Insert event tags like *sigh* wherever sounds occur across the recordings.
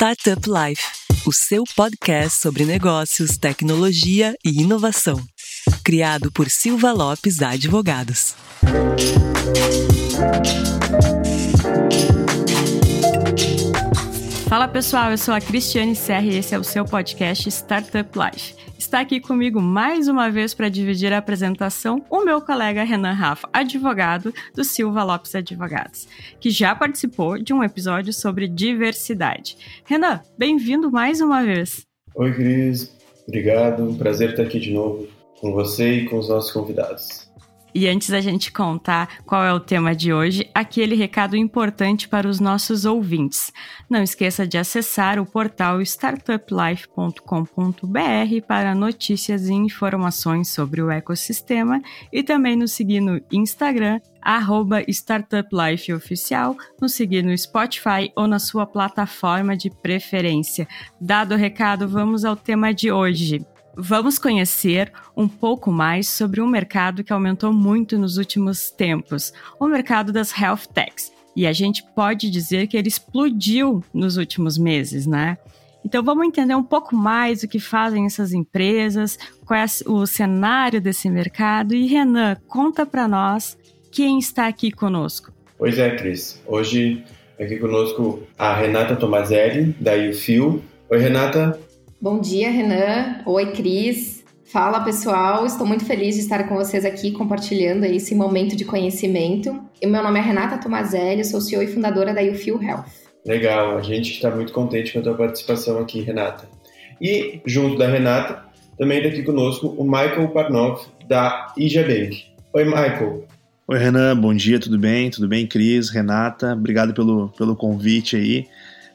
Startup Life, o seu podcast sobre negócios, tecnologia e inovação. Criado por Silva Lopes Advogados. Fala pessoal, eu sou a Cristiane Serra e esse é o seu podcast Startup Life. Está aqui comigo mais uma vez para dividir a apresentação o meu colega Renan Rafa, advogado do Silva Lopes Advogados, que já participou de um episódio sobre diversidade. Renan, bem-vindo mais uma vez. Oi, Cris. Obrigado. Prazer estar aqui de novo com você e com os nossos convidados. E antes da gente contar qual é o tema de hoje, aquele recado importante para os nossos ouvintes. Não esqueça de acessar o portal startuplife.com.br para notícias e informações sobre o ecossistema e também nos seguir no Instagram, arroba StartupLifeOficial, nos seguir no Spotify ou na sua plataforma de preferência. Dado o recado, vamos ao tema de hoje. Vamos conhecer um pouco mais sobre um mercado que aumentou muito nos últimos tempos, o mercado das health techs. E a gente pode dizer que ele explodiu nos últimos meses, né? Então vamos entender um pouco mais o que fazem essas empresas, qual é o cenário desse mercado. E Renan, conta para nós quem está aqui conosco. Pois é, Cris. Hoje aqui conosco a Renata Tomazelli, da UFIL. Oi, Renata. Bom dia, Renan. Oi, Cris. Fala, pessoal. Estou muito feliz de estar com vocês aqui compartilhando esse momento de conhecimento. E meu nome é Renata Tomazelli, sou CEO e fundadora da YouFeel Health. Legal, a gente está muito contente com a tua participação aqui, Renata. E, junto da Renata, também está aqui conosco o Michael Parnov, da Ija Bank. Oi, Michael. Oi, Renan, bom dia, tudo bem? Tudo bem, Cris, Renata? Obrigado pelo, pelo convite aí.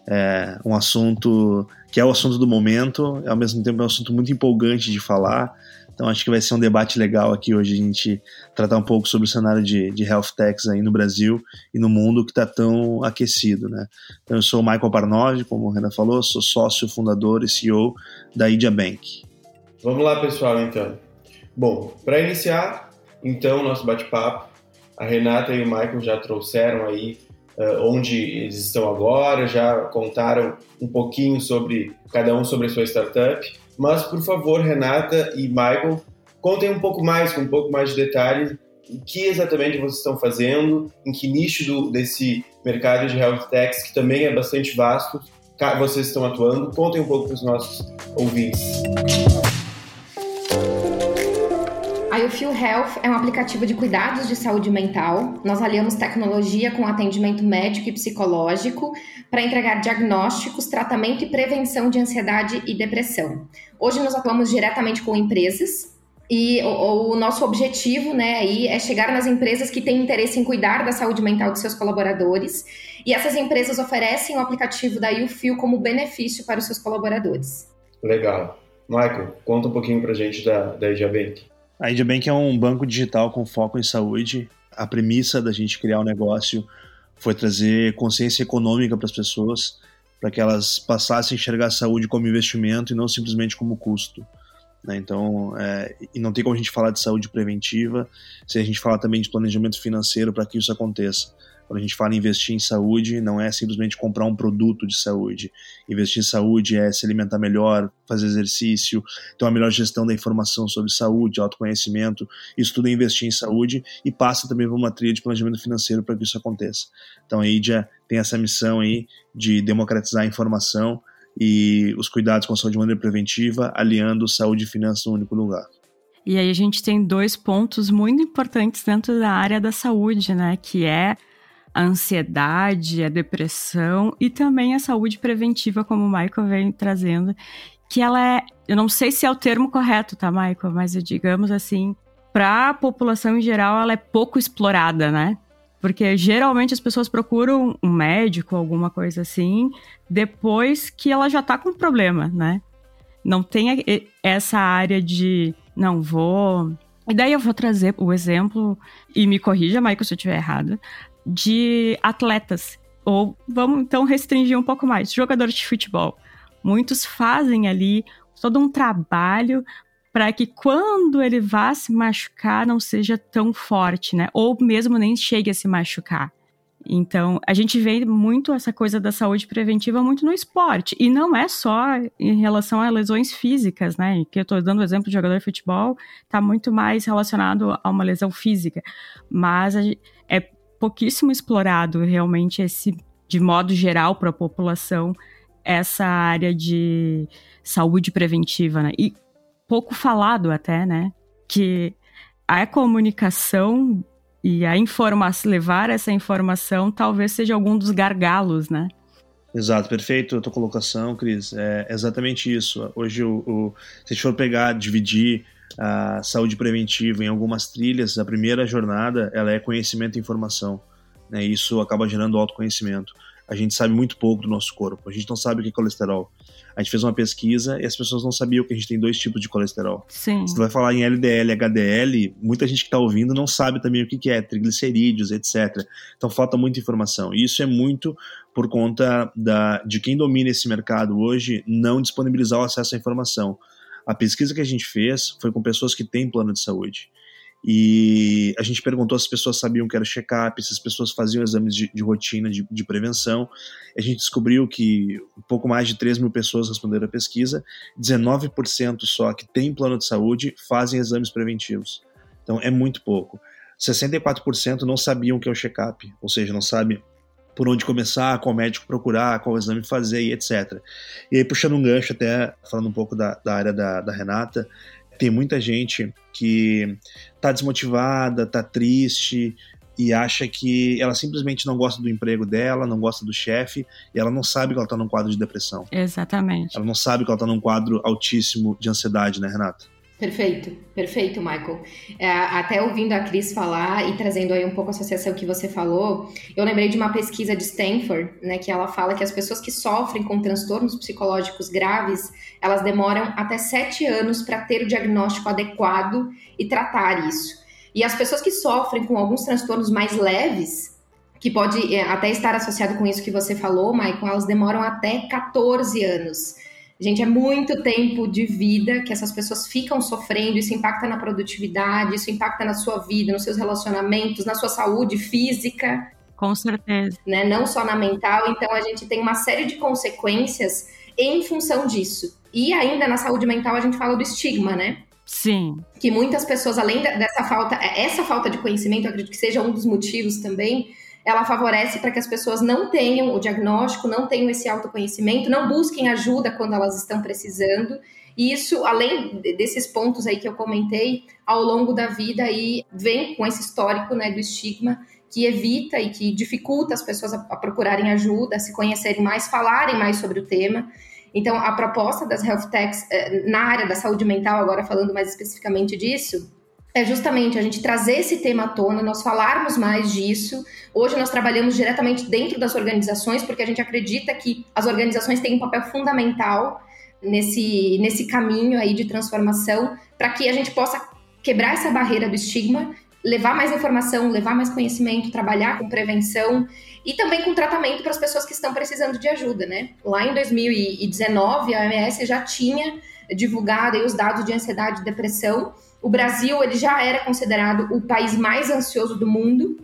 É um assunto que é o assunto do momento, ao mesmo tempo é um assunto muito empolgante de falar. Então acho que vai ser um debate legal aqui hoje a gente tratar um pouco sobre o cenário de, de health techs aí no Brasil e no mundo que está tão aquecido, né? Então eu sou o Michael Parnov, como o Renan falou, sou sócio fundador e CEO da Idia Bank. Vamos lá, pessoal, então. Bom, para iniciar, então, nosso bate-papo, a Renata e o Michael já trouxeram aí onde eles estão agora, já contaram um pouquinho sobre cada um sobre a sua startup. Mas, por favor, Renata e Michael, contem um pouco mais, com um pouco mais de detalhes, o que exatamente vocês estão fazendo, em que nicho do, desse mercado de health techs, que também é bastante vasto, vocês estão atuando. Contem um pouco para os nossos ouvintes. A YouFeel Health é um aplicativo de cuidados de saúde mental. Nós aliamos tecnologia com atendimento médico e psicológico para entregar diagnósticos, tratamento e prevenção de ansiedade e depressão. Hoje nós atuamos diretamente com empresas e o, o, nosso objetivo, né, aí é chegar nas empresas que têm interesse em cuidar da saúde mental de seus colaboradores. E essas empresas oferecem o aplicativo da YouFeel como benefício para os seus colaboradores. Legal. Michael, conta um pouquinho para a gente da, da Bank. A Bank é um banco digital com foco em saúde. A premissa da gente criar o um negócio foi trazer consciência econômica para as pessoas, para que elas passassem a enxergar a saúde como investimento e não simplesmente como custo. Né? Então, é, e não tem como a gente falar de saúde preventiva se a gente falar também de planejamento financeiro para que isso aconteça. Quando a gente fala em investir em saúde, não é simplesmente comprar um produto de saúde. Investir em saúde é se alimentar melhor, fazer exercício, ter uma melhor gestão da informação sobre saúde, autoconhecimento. Isso tudo é investir em saúde e passa também por uma trilha de planejamento financeiro para que isso aconteça. Então a IDIA tem essa missão aí de democratizar a informação e os cuidados com a saúde de maneira preventiva, aliando saúde e finanças no único lugar. E aí a gente tem dois pontos muito importantes dentro da área da saúde, né? Que é a ansiedade, a depressão e também a saúde preventiva, como o Michael vem trazendo, que ela é, eu não sei se é o termo correto, tá, Michael, mas digamos assim, para a população em geral, ela é pouco explorada, né? Porque geralmente as pessoas procuram um médico, alguma coisa assim, depois que ela já tá com problema, né? Não tem essa área de, não vou. E daí eu vou trazer o exemplo, e me corrija, Michael, se eu estiver errado, de atletas. Ou vamos então restringir um pouco mais, jogadores de futebol. Muitos fazem ali todo um trabalho para que quando ele vá se machucar não seja tão forte, né? Ou mesmo nem chegue a se machucar. Então, a gente vê muito essa coisa da saúde preventiva muito no esporte. E não é só em relação a lesões físicas, né? Que eu estou dando o exemplo de jogador de futebol, está muito mais relacionado a uma lesão física. Mas é pouquíssimo explorado realmente esse, de modo geral, para a população, essa área de saúde preventiva, né? E pouco falado até, né? Que a comunicação e a informação, levar essa informação talvez seja algum dos gargalos, né? Exato, perfeito a tua colocação, Cris. É exatamente isso. Hoje, o, o, se a gente for pegar, dividir a saúde preventiva em algumas trilhas, a primeira jornada ela é conhecimento e informação. Né? Isso acaba gerando autoconhecimento a gente sabe muito pouco do nosso corpo. A gente não sabe o que é colesterol. A gente fez uma pesquisa e as pessoas não sabiam que a gente tem dois tipos de colesterol. Sim. Se tu vai falar em LDL, HDL, muita gente que está ouvindo não sabe também o que é triglicerídeos, etc. Então falta muita informação. E isso é muito por conta da, de quem domina esse mercado hoje não disponibilizar o acesso à informação. A pesquisa que a gente fez foi com pessoas que têm plano de saúde. E a gente perguntou se as pessoas sabiam que era check-up, se as pessoas faziam exames de, de rotina, de, de, prevenção. A gente descobriu que um pouco mais de 3 mil pessoas responderam a pesquisa, 19% só que tem plano de saúde fazem exames preventivos. Então é muito pouco. 64% não sabiam o que é o check-up, ou seja, não sabem por onde começar, qual médico procurar, qual exame fazer e etc. E aí, puxando um gancho, até falando um pouco da, da área da, da Renata, tem muita gente que tá desmotivada, tá triste e acha que ela simplesmente não gosta do emprego dela, não gosta do chefe e ela não sabe que ela tá num quadro de depressão. Exatamente. Ela não sabe que ela tá num quadro altíssimo de ansiedade, né, Renata? Perfeito, perfeito, Michael. É, até ouvindo a Cris falar e trazendo aí um pouco a associação que você falou, eu lembrei de uma pesquisa de Stanford, né, que ela fala que as pessoas que sofrem com transtornos psicológicos graves, elas demoram até sete anos para ter o diagnóstico adequado e tratar isso. E as pessoas que sofrem com alguns transtornos mais leves, que pode é, até estar associado com isso que você falou, Michael, elas demoram até 14 anos. Gente, é muito tempo de vida que essas pessoas ficam sofrendo, isso impacta na produtividade, isso impacta na sua vida, nos seus relacionamentos, na sua saúde física. Com certeza. Né? Não só na mental, então a gente tem uma série de consequências em função disso. E ainda na saúde mental a gente fala do estigma, né? Sim. Que muitas pessoas, além dessa falta, essa falta de conhecimento, acredito que seja um dos motivos também, ela favorece para que as pessoas não tenham o diagnóstico, não tenham esse autoconhecimento, não busquem ajuda quando elas estão precisando. E isso, além desses pontos aí que eu comentei, ao longo da vida aí vem com esse histórico né, do estigma que evita e que dificulta as pessoas a, a procurarem ajuda, a se conhecerem mais, falarem mais sobre o tema. Então, a proposta das health techs eh, na área da saúde mental, agora falando mais especificamente disso, é justamente a gente trazer esse tema à tona, nós falarmos mais disso. Hoje nós trabalhamos diretamente dentro das organizações, porque a gente acredita que as organizações têm um papel fundamental nesse, nesse caminho aí de transformação, para que a gente possa quebrar essa barreira do estigma, levar mais informação, levar mais conhecimento, trabalhar com prevenção e também com tratamento para as pessoas que estão precisando de ajuda, né? Lá em 2019, a OMS já tinha divulgado os dados de ansiedade e depressão, o Brasil ele já era considerado o país mais ansioso do mundo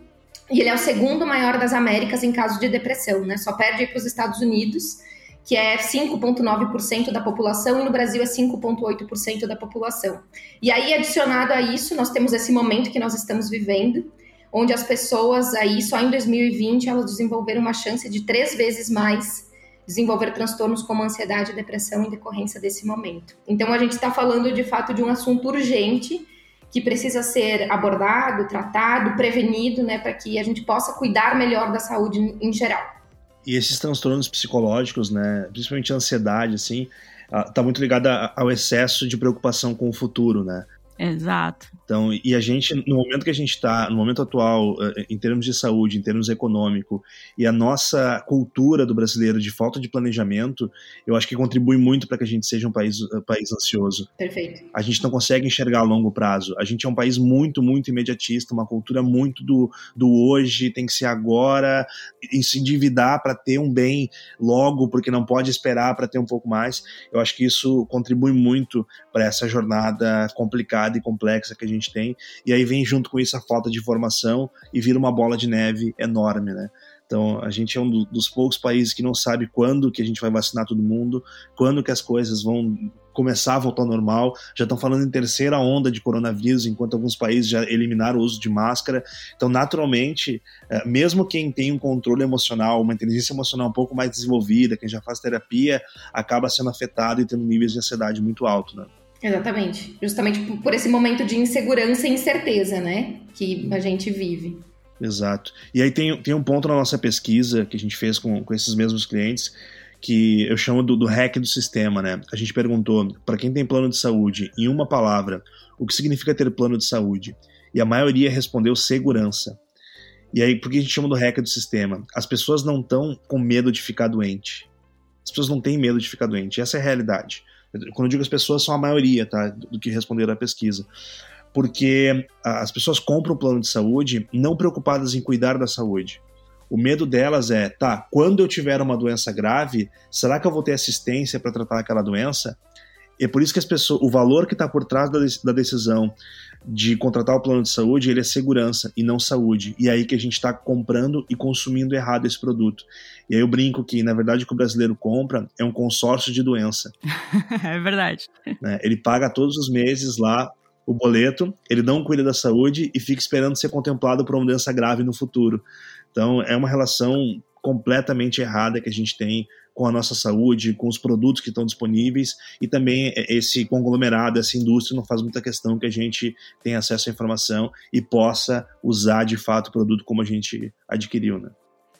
e ele é o segundo maior das Américas em caso de depressão, né? Só perde para os Estados Unidos, que é 5,9% da população, e no Brasil é 5,8% da população. E aí, adicionado a isso, nós temos esse momento que nós estamos vivendo, onde as pessoas aí, só em 2020, elas desenvolveram uma chance de três vezes mais desenvolver transtornos como ansiedade e depressão em decorrência desse momento. Então, a gente está falando de fato de um assunto urgente que precisa ser abordado, tratado, prevenido, né, para que a gente possa cuidar melhor da saúde em geral. E esses transtornos psicológicos, né, principalmente a ansiedade, assim, está muito ligada ao excesso de preocupação com o futuro, né? Exato. Então, e a gente, no momento que a gente está, no momento atual, eh, em termos de saúde, em termos econômico, e a nossa cultura do brasileiro de falta de planejamento, eu acho que contribui muito para que a gente seja um país, um eh, país ansioso. Perfeito. A gente não consegue enxergar a longo prazo. A gente é um país muito, muito imediatista, uma cultura muito do, do hoje, tem que ser agora, e se endividar para ter um bem logo, porque não pode esperar para ter um pouco mais. Eu acho que isso contribui muito para essa jornada complicada e complexa que a gente tem. E aí vem junto com isso a falta de informação e vira uma bola de neve enorme, né? Então, a gente é um dos poucos países que não sabe quando que a gente vai vacinar todo mundo, quando que as coisas vão começar a voltar ao normal. Já estão falando em terceira onda de coronavírus, enquanto alguns países já eliminaram o uso de máscara. Então, naturalmente, é, mesmo quem tem um controle emocional, uma inteligência emocional um pouco mais desenvolvida, quem já faz terapia, acaba sendo afetado e tendo níveis de ansiedade muito altos, né? Exatamente. Justamente por esse momento de insegurança e incerteza, né? Que a gente vive. Exato. E aí tem, tem um ponto na nossa pesquisa que a gente fez com, com esses mesmos clientes que eu chamo do, do hack do sistema, né? A gente perguntou para quem tem plano de saúde, em uma palavra, o que significa ter plano de saúde? E a maioria respondeu segurança. E aí, por que a gente chama do hack do sistema? As pessoas não estão com medo de ficar doente. As pessoas não têm medo de ficar doente. Essa é a realidade. Quando eu digo as pessoas, são a maioria, tá? Do que responderam à pesquisa porque as pessoas compram o plano de saúde não preocupadas em cuidar da saúde. O medo delas é, tá, quando eu tiver uma doença grave, será que eu vou ter assistência para tratar aquela doença? É por isso que as pessoas, o valor que está por trás da, decisão de contratar o plano de saúde, ele é segurança e não saúde. E é aí que a gente está comprando e consumindo errado esse produto. E aí eu brinco que, na verdade, o que o brasileiro compra é um consórcio de doença. *laughs* é verdade. Né? Ele paga todos os meses lá o boleto, ele não cuida da saúde e fica esperando ser contemplado por uma doença grave no futuro. Então, é uma relação completamente errada que a gente tem com a nossa saúde, com os produtos que estão disponíveis e também esse conglomerado, essa indústria não faz muita questão que a gente tenha acesso à informação e possa usar de fato o produto como a gente adquiriu, né?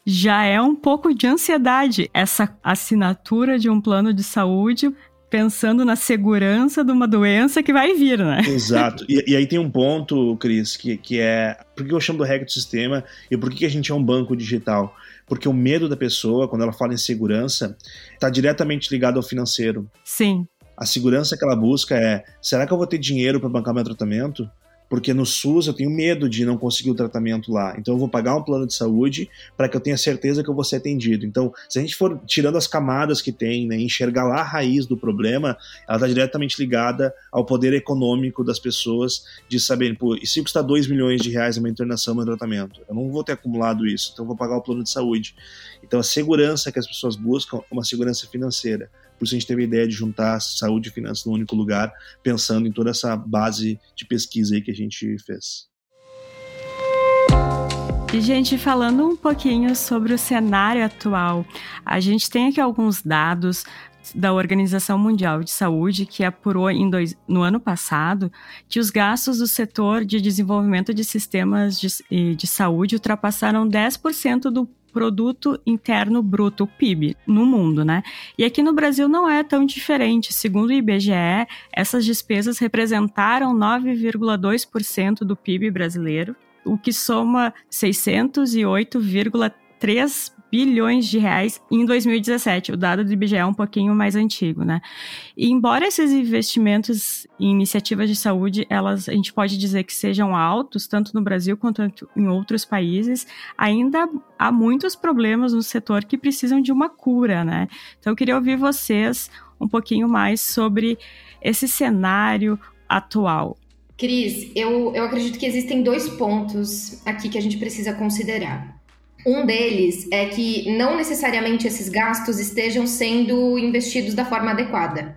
Já é um pouco de ansiedade essa assinatura de um plano de saúde pensando na segurança de uma doença que vai vir, né? *laughs* Exato. E, e aí tem um ponto, Cris, que, que é por que eu chamo do hack do sistema e por que a gente é um banco digital? Porque o medo da pessoa, quando ela fala em segurança, está diretamente ligado ao financeiro. Sim. A segurança que ela busca é: será que eu vou ter dinheiro para bancar meu tratamento? Porque no SUS eu tenho medo de não conseguir o tratamento lá. Então eu vou pagar um plano de saúde para que eu tenha certeza que eu vou ser atendido. Então, se a gente for tirando as camadas que tem, né, enxergar lá a raiz do problema, ela está diretamente ligada ao poder econômico das pessoas de saber, pô, e se custar 2 milhões de reais uma internação, meu tratamento? Eu não vou ter acumulado isso, então eu vou pagar o plano de saúde. Então a segurança que as pessoas buscam é uma segurança financeira. Por isso a gente teve a ideia de juntar saúde e finanças num único lugar, pensando em toda essa base de pesquisa aí que a gente fez. E, gente, falando um pouquinho sobre o cenário atual, a gente tem aqui alguns dados da Organização Mundial de Saúde, que apurou dois, no ano passado que os gastos do setor de desenvolvimento de sistemas de, de saúde ultrapassaram 10% do produto interno bruto, o PIB, no mundo, né? E aqui no Brasil não é tão diferente. Segundo o IBGE, essas despesas representaram 9,2% do PIB brasileiro, o que soma 608,3 bilhões de reais em 2017. O dado do IBGE é um pouquinho mais antigo, né? E embora esses investimentos em iniciativas de saúde, elas a gente pode dizer que sejam altos, tanto no Brasil quanto em outros países, ainda há muitos problemas no setor que precisam de uma cura, né? Então eu queria ouvir vocês um pouquinho mais sobre esse cenário atual. Cris, eu, eu acredito que existem dois pontos aqui que a gente precisa considerar. Um deles é que não necessariamente esses gastos estejam sendo investidos da forma adequada.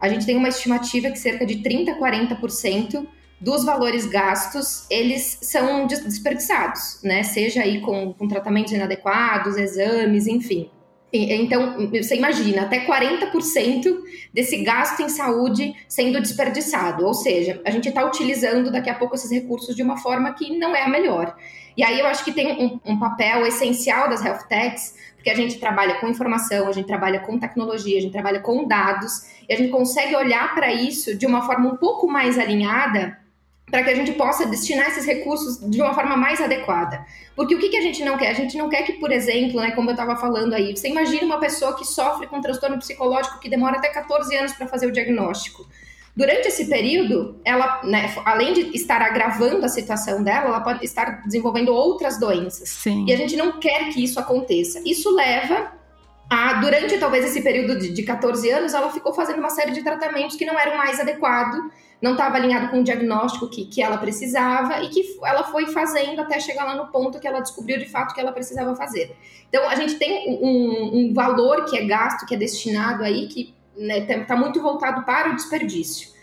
A gente tem uma estimativa que cerca de 30 a 40% dos valores gastos, eles são desperdiçados, né? Seja aí com, com tratamentos inadequados, exames, enfim. Então, você imagina, até 40% desse gasto em saúde sendo desperdiçado. Ou seja, a gente está utilizando daqui a pouco esses recursos de uma forma que não é a melhor. E aí eu acho que tem um, um papel essencial das health techs, porque a gente trabalha com informação, a gente trabalha com tecnologia, a gente trabalha com dados, e a gente consegue olhar para isso de uma forma um pouco mais alinhada para que a gente possa destinar esses recursos de uma forma mais adequada. Porque o que, que a gente não quer? A gente não quer que, por exemplo, né, como eu estava falando aí, você imagine uma pessoa que sofre com um transtorno psicológico que demora até 14 anos para fazer o diagnóstico. Durante esse período, ela, né, além de estar agravando a situação dela, ela pode estar desenvolvendo outras doenças. Sim. E a gente não quer que isso aconteça. Isso leva a, durante talvez esse período de, de 14 anos, ela ficou fazendo uma série de tratamentos que não eram mais adequados não estava alinhado com o diagnóstico que, que ela precisava e que ela foi fazendo até chegar lá no ponto que ela descobriu de fato que ela precisava fazer. Então, a gente tem um, um valor que é gasto, que é destinado aí, que está né, tá muito voltado para o desperdício.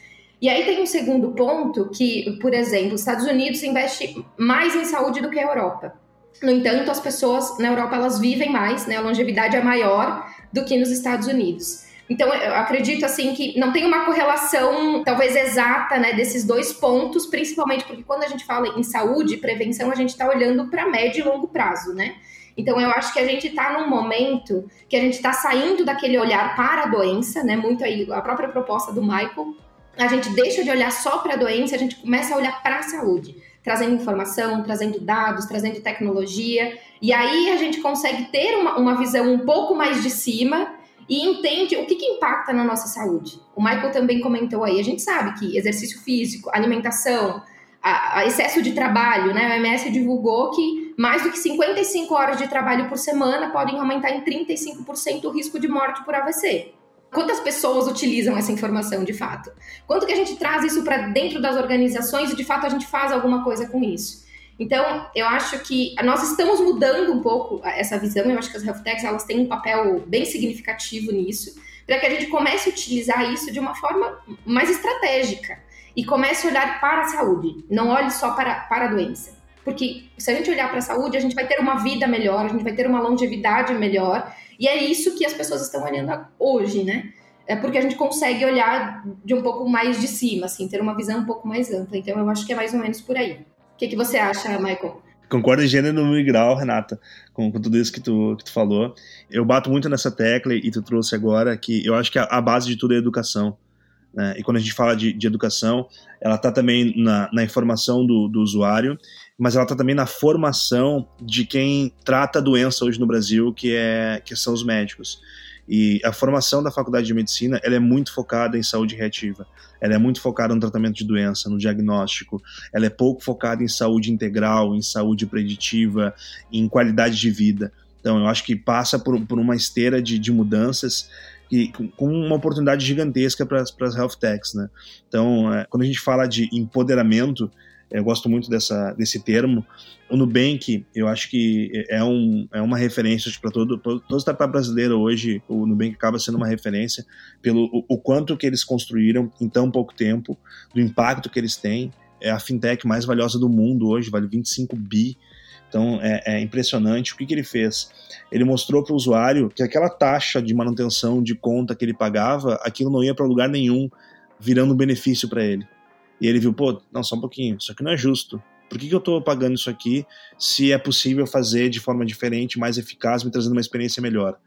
E aí tem um segundo ponto que, por exemplo, os Estados Unidos investe mais em saúde do que a Europa. No entanto, as pessoas na Europa elas vivem mais, né? A longevidade é maior do que nos Estados Unidos. Então, eu acredito assim que não tem uma correlação talvez exata né, desses dois pontos, principalmente porque quando a gente fala em saúde e prevenção, a gente está olhando para médio e longo prazo, né? Então, eu acho que a gente está num momento que a gente está saindo daquele olhar para a doença, né? Muito aí, a própria proposta do Michael. A gente deixa de olhar só para a doença, a gente começa a olhar para a saúde, trazendo informação, trazendo dados, trazendo tecnologia. E aí a gente consegue ter uma, uma visão um pouco mais de cima e entende o que, que impacta na nossa saúde. O Michael também comentou aí, a gente sabe que exercício físico, alimentação, a, a excesso de trabalho, né? O MS divulgou que mais do que 55 horas de trabalho por semana podem aumentar em 35% o risco de morte por AVC. Quantas pessoas utilizam essa informação de fato? Quanto que a gente traz isso para dentro das organizações e de fato a gente faz alguma coisa com isso? Então, eu acho que nós estamos mudando um pouco essa visão. Eu acho que as health techs elas têm um papel bem significativo nisso, para que a gente comece a utilizar isso de uma forma mais estratégica e comece a olhar para a saúde, não olhe só para, para a doença. Porque se a gente olhar para a saúde, a gente vai ter uma vida melhor, a gente vai ter uma longevidade melhor, e é isso que as pessoas estão olhando hoje, né? É porque a gente consegue olhar de um pouco mais de cima, assim, ter uma visão um pouco mais ampla. Então, eu acho que é mais ou menos por aí que, que você acha, Michael? Concordo em gênero no grau, Renata, com, com, tudo isso que tu, que tu falou. Eu bato muito nessa tecla e tu trouxe agora que eu acho que a, a base de tudo é educação. Né? E quando a gente fala de, de educação, ela está também na, na informação do, do, usuário, mas ela está também na formação de quem trata a doença hoje no Brasil, que, é, que são os médicos. E a formação da faculdade de medicina ela é muito focada em saúde reativa. Ela é muito focada no tratamento de doença, no diagnóstico. Ela é pouco focada em saúde integral, em saúde preditiva, em qualidade de vida. Então, eu acho que passa por, por uma esteira de, de mudanças e com uma oportunidade gigantesca para as health techs, né? Então, é, quando a gente fala de empoderamento, eu gosto muito dessa, desse termo. O Nubank, eu acho que é, um, é uma referência para todo, todo, startup brasileiro hoje. O Nubank acaba sendo uma referência pelo o, o, quanto que eles construíram em tão pouco tempo, do impacto que eles têm. É a fintech mais valiosa do mundo hoje, vale 25 bi. Então é, é impressionante. O que, que ele fez? Ele mostrou para o usuário que aquela taxa de manutenção de conta que ele pagava, aquilo não ia para lugar nenhum, virando benefício para ele. E ele viu, pô, não, só um pouquinho, isso aqui não é justo. Por que, que eu estou pagando isso aqui se é possível fazer de forma diferente, mais eficaz, me trazendo uma experiência melhor?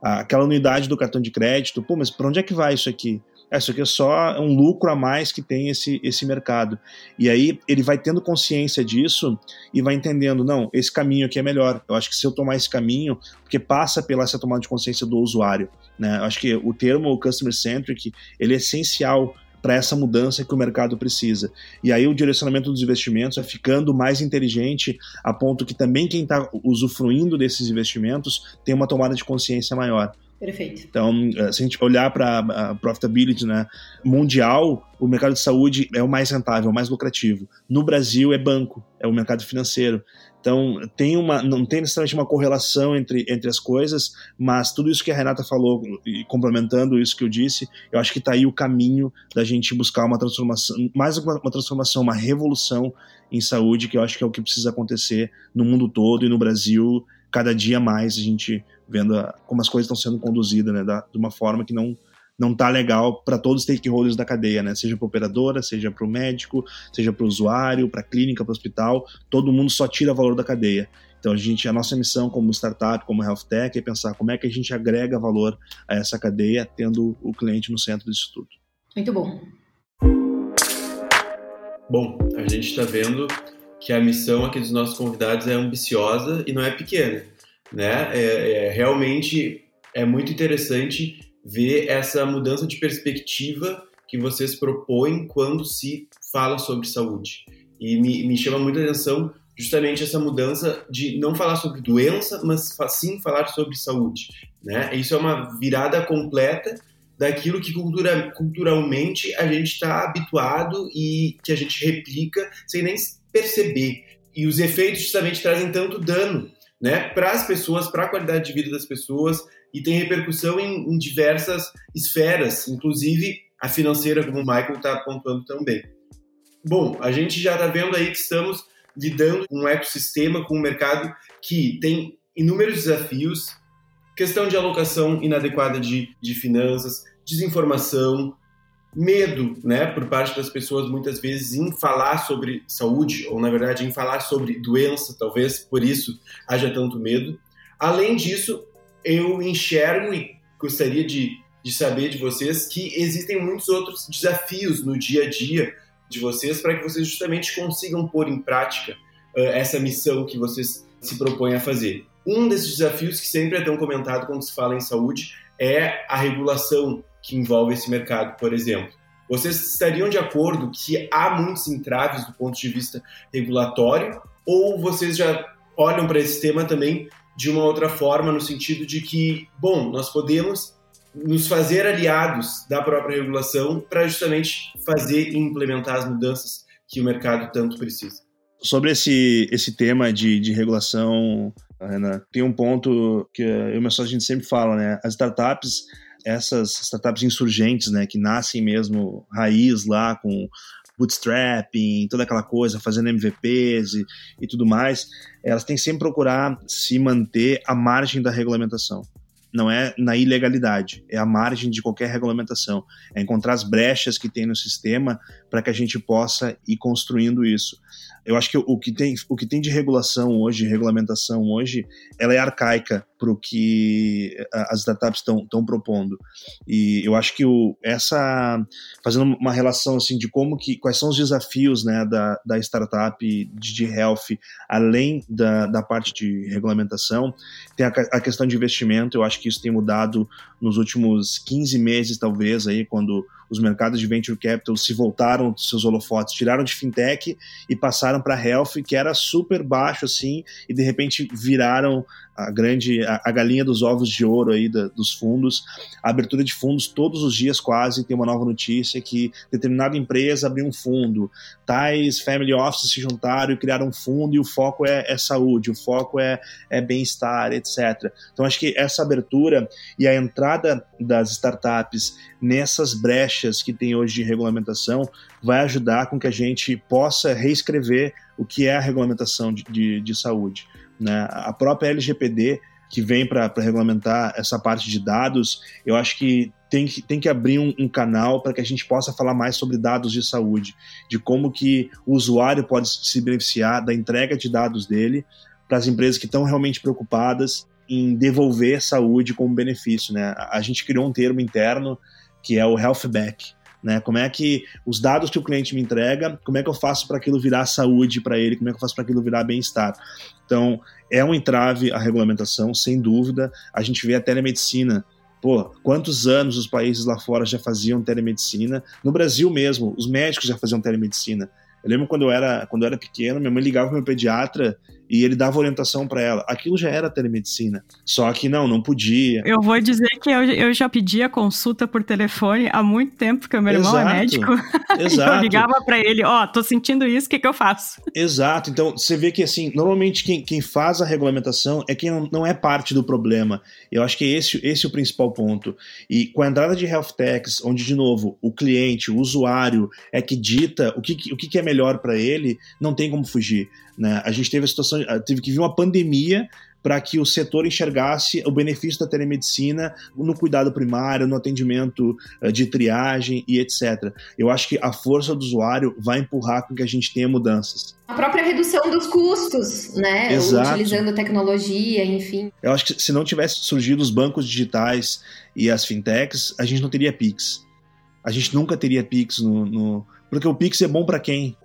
Aquela unidade do cartão de crédito, pô, mas para onde é que vai isso aqui? É, isso aqui é só um lucro a mais que tem esse, esse mercado. E aí ele vai tendo consciência disso e vai entendendo, não, esse caminho aqui é melhor. Eu acho que se eu tomar esse caminho, porque passa pela essa tomada de consciência do usuário. Né? Eu acho que o termo customer centric ele é essencial para essa mudança que o mercado precisa. E aí o direcionamento dos investimentos é ficando mais inteligente a ponto que também quem está usufruindo desses investimentos tem uma tomada de consciência maior. Perfeito. Então, eh, se a gente olhar para a profitability né, mundial, o mercado de saúde é o mais rentável, o mais lucrativo. No Brasil é banco, é o mercado financeiro. Então, tem uma, não tem necessariamente uma correlação entre, entre as coisas, mas tudo isso que a Renata falou, e complementando isso que eu disse, eu acho que está aí o caminho da gente buscar uma transformação, mais uma, uma transformação, uma revolução em saúde, que eu acho que é o que precisa acontecer no mundo todo e no Brasil, cada dia mais, a gente vendo a, como as coisas estão sendo conduzidas, né, da, de uma forma que não não tá legal para todos os stakeholders da cadeia, né? Seja para operadora, seja para o médico, seja para o usuário, para a clínica, para o hospital, todo mundo só tira valor da cadeia. Então a gente, a nossa missão como startup, como health tech, é pensar como é que a gente agrega valor a essa cadeia, tendo o cliente no centro disso tudo. Muito bom. Bom, a gente está vendo que a missão aqui dos nossos convidados é ambiciosa e não é pequena, né? É, é realmente é muito interessante ver essa mudança de perspectiva que vocês propõem quando se fala sobre saúde. E me, me chama muita atenção justamente essa mudança de não falar sobre doença, mas sim falar sobre saúde. Né? Isso é uma virada completa daquilo que cultura, culturalmente a gente está habituado e que a gente replica sem nem perceber. E os efeitos justamente trazem tanto dano né, para as pessoas, para a qualidade de vida das pessoas e tem repercussão em, em diversas esferas, inclusive a financeira, como o Michael está apontando também. Bom, a gente já está vendo aí que estamos lidando com um ecossistema, com um mercado que tem inúmeros desafios, questão de alocação inadequada de, de finanças, desinformação, medo, né, por parte das pessoas muitas vezes em falar sobre saúde, ou na verdade em falar sobre doença, talvez por isso haja tanto medo. Além disso, eu enxergo e gostaria de, de saber de vocês que existem muitos outros desafios no dia a dia de vocês para que vocês justamente consigam pôr em prática uh, essa missão que vocês se propõem a fazer. Um desses desafios que sempre é tão comentado quando se fala em saúde é a regulação que envolve esse mercado, por exemplo. Vocês estariam de acordo que há muitos entraves do ponto de vista regulatório ou vocês já olham para esse tema também de uma outra forma, no sentido de que, bom, nós podemos nos fazer aliados da própria regulação para justamente fazer e implementar as mudanças que o mercado tanto precisa. Sobre esse, esse tema de, de regulação, Renan, tem um ponto que eu e a gente sempre fala, né? As startups, essas startups insurgentes, né, que nascem mesmo raiz lá com bootstrapping, toda aquela coisa, fazendo MVPs e, e tudo mais, elas têm sempre procurar se manter à margem da regulamentação não é na ilegalidade, é a margem de qualquer regulamentação, é encontrar as brechas que tem no sistema para que a gente possa ir construindo isso. Eu acho que o que tem, o que tem de regulação hoje, regulamentação hoje, ela é arcaica para o que as startups estão propondo. E eu acho que o, essa fazendo uma relação assim de como que quais são os desafios né, da, da startup de, de health além da, da parte de regulamentação, tem a, a questão de investimento. Eu acho que isso tem mudado nos últimos 15 meses, talvez, aí, quando os mercados de venture capital se voltaram dos seus holofotes, tiraram de fintech e passaram para health, que era super baixo assim, e de repente viraram a grande a, a galinha dos ovos de ouro aí da, dos fundos. A abertura de fundos todos os dias quase tem uma nova notícia que determinada empresa abriu um fundo, tais family offices se juntaram e criaram um fundo e o foco é, é saúde, o foco é, é bem-estar, etc. Então acho que essa abertura e a entrada das startups nessas brechas que tem hoje de regulamentação vai ajudar com que a gente possa reescrever o que é a regulamentação de, de, de saúde. Né? A própria LGPD, que vem para regulamentar essa parte de dados, eu acho que tem que, tem que abrir um, um canal para que a gente possa falar mais sobre dados de saúde, de como que o usuário pode se beneficiar da entrega de dados dele para as empresas que estão realmente preocupadas em devolver saúde como benefício. Né? A gente criou um termo interno que é o health back, né? Como é que os dados que o cliente me entrega, como é que eu faço para aquilo virar saúde para ele, como é que eu faço para aquilo virar bem-estar. Então, é um entrave a regulamentação, sem dúvida. A gente vê a telemedicina. Pô, quantos anos os países lá fora já faziam telemedicina? No Brasil mesmo, os médicos já faziam telemedicina. Eu lembro quando eu era, quando eu era pequeno, minha mãe ligava para meu pediatra e ele dava orientação para ela. Aquilo já era telemedicina. Só que não, não podia. Eu vou dizer que eu, eu já pedia consulta por telefone há muito tempo, porque meu irmão é Exato. é médico. *laughs* Exato. eu ligava para ele, ó, oh, tô sentindo isso, o que, que eu faço? Exato. Então, você vê que, assim, normalmente quem, quem faz a regulamentação é quem não, não é parte do problema. Eu acho que esse, esse é o principal ponto. E com a entrada de health techs, onde, de novo, o cliente, o usuário é que dita o que, o que é melhor para ele, não tem como fugir. Né? A gente teve a situação, teve que vir uma pandemia para que o setor enxergasse o benefício da telemedicina no cuidado primário, no atendimento eh, de triagem e etc. Eu acho que a força do usuário vai empurrar com que a gente tenha mudanças. A própria redução dos custos, né? Exato. Utilizando tecnologia, enfim. Eu acho que se não tivesse surgido os bancos digitais e as fintechs, a gente não teria Pix. A gente nunca teria Pix no, no... porque o Pix é bom para quem?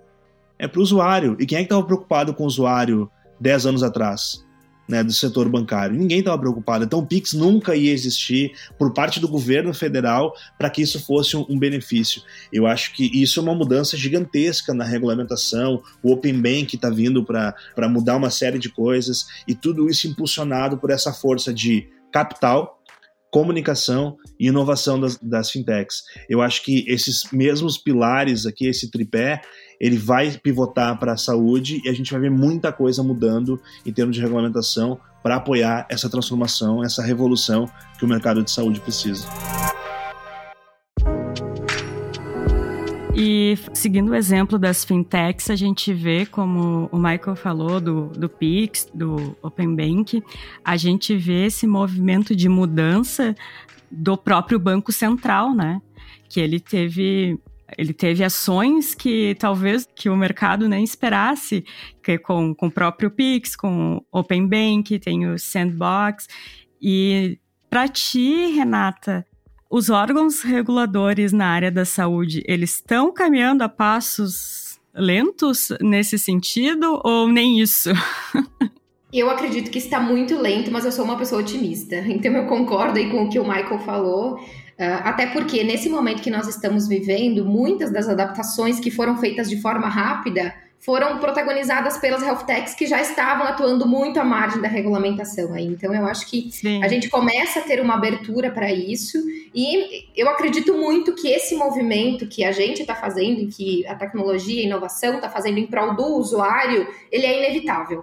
É para o usuário. E quem é que estava preocupado com o usuário 10 anos atrás? Né, do setor bancário. Ninguém estava preocupado. Então, o Pix nunca ia existir por parte do governo federal para que isso fosse um, benefício. Eu acho que isso é uma mudança gigantesca na regulamentação. O Open Bank está vindo para mudar uma série de coisas e tudo isso impulsionado por essa força de capital, comunicação e inovação das, das fintechs. Eu acho que esses mesmos pilares aqui, esse tripé, ele vai pivotar para a saúde e a gente vai ver muita coisa mudando em termos de regulamentação para apoiar essa transformação, essa revolução que o mercado de saúde precisa. E seguindo o exemplo das fintechs, a gente vê, como o Michael falou, do, do Pix, do Open Bank, a gente vê esse movimento de mudança do próprio Banco Central, né? Que ele teve ele teve ações que talvez que o mercado nem esperasse, que com, com o próprio Pix, com Open Bank, tem o Sandbox. E para ti, Renata, os órgãos reguladores na área da saúde, eles estão caminhando a passos lentos nesse sentido ou nem isso? *laughs* Eu acredito que está muito lento, mas eu sou uma pessoa otimista. Então eu concordo aí com o que o Michael falou. Uh, até porque nesse momento que nós estamos vivendo, muitas das adaptações que foram feitas de forma rápida foram protagonizadas pelas health techs que já estavam atuando muito à margem da regulamentação aí. Então eu acho que Sim. a gente começa a ter uma abertura para isso e eu acredito muito que esse movimento que a gente está fazendo, que a tecnologia e a inovação está fazendo em prol do usuário, ele é inevitável.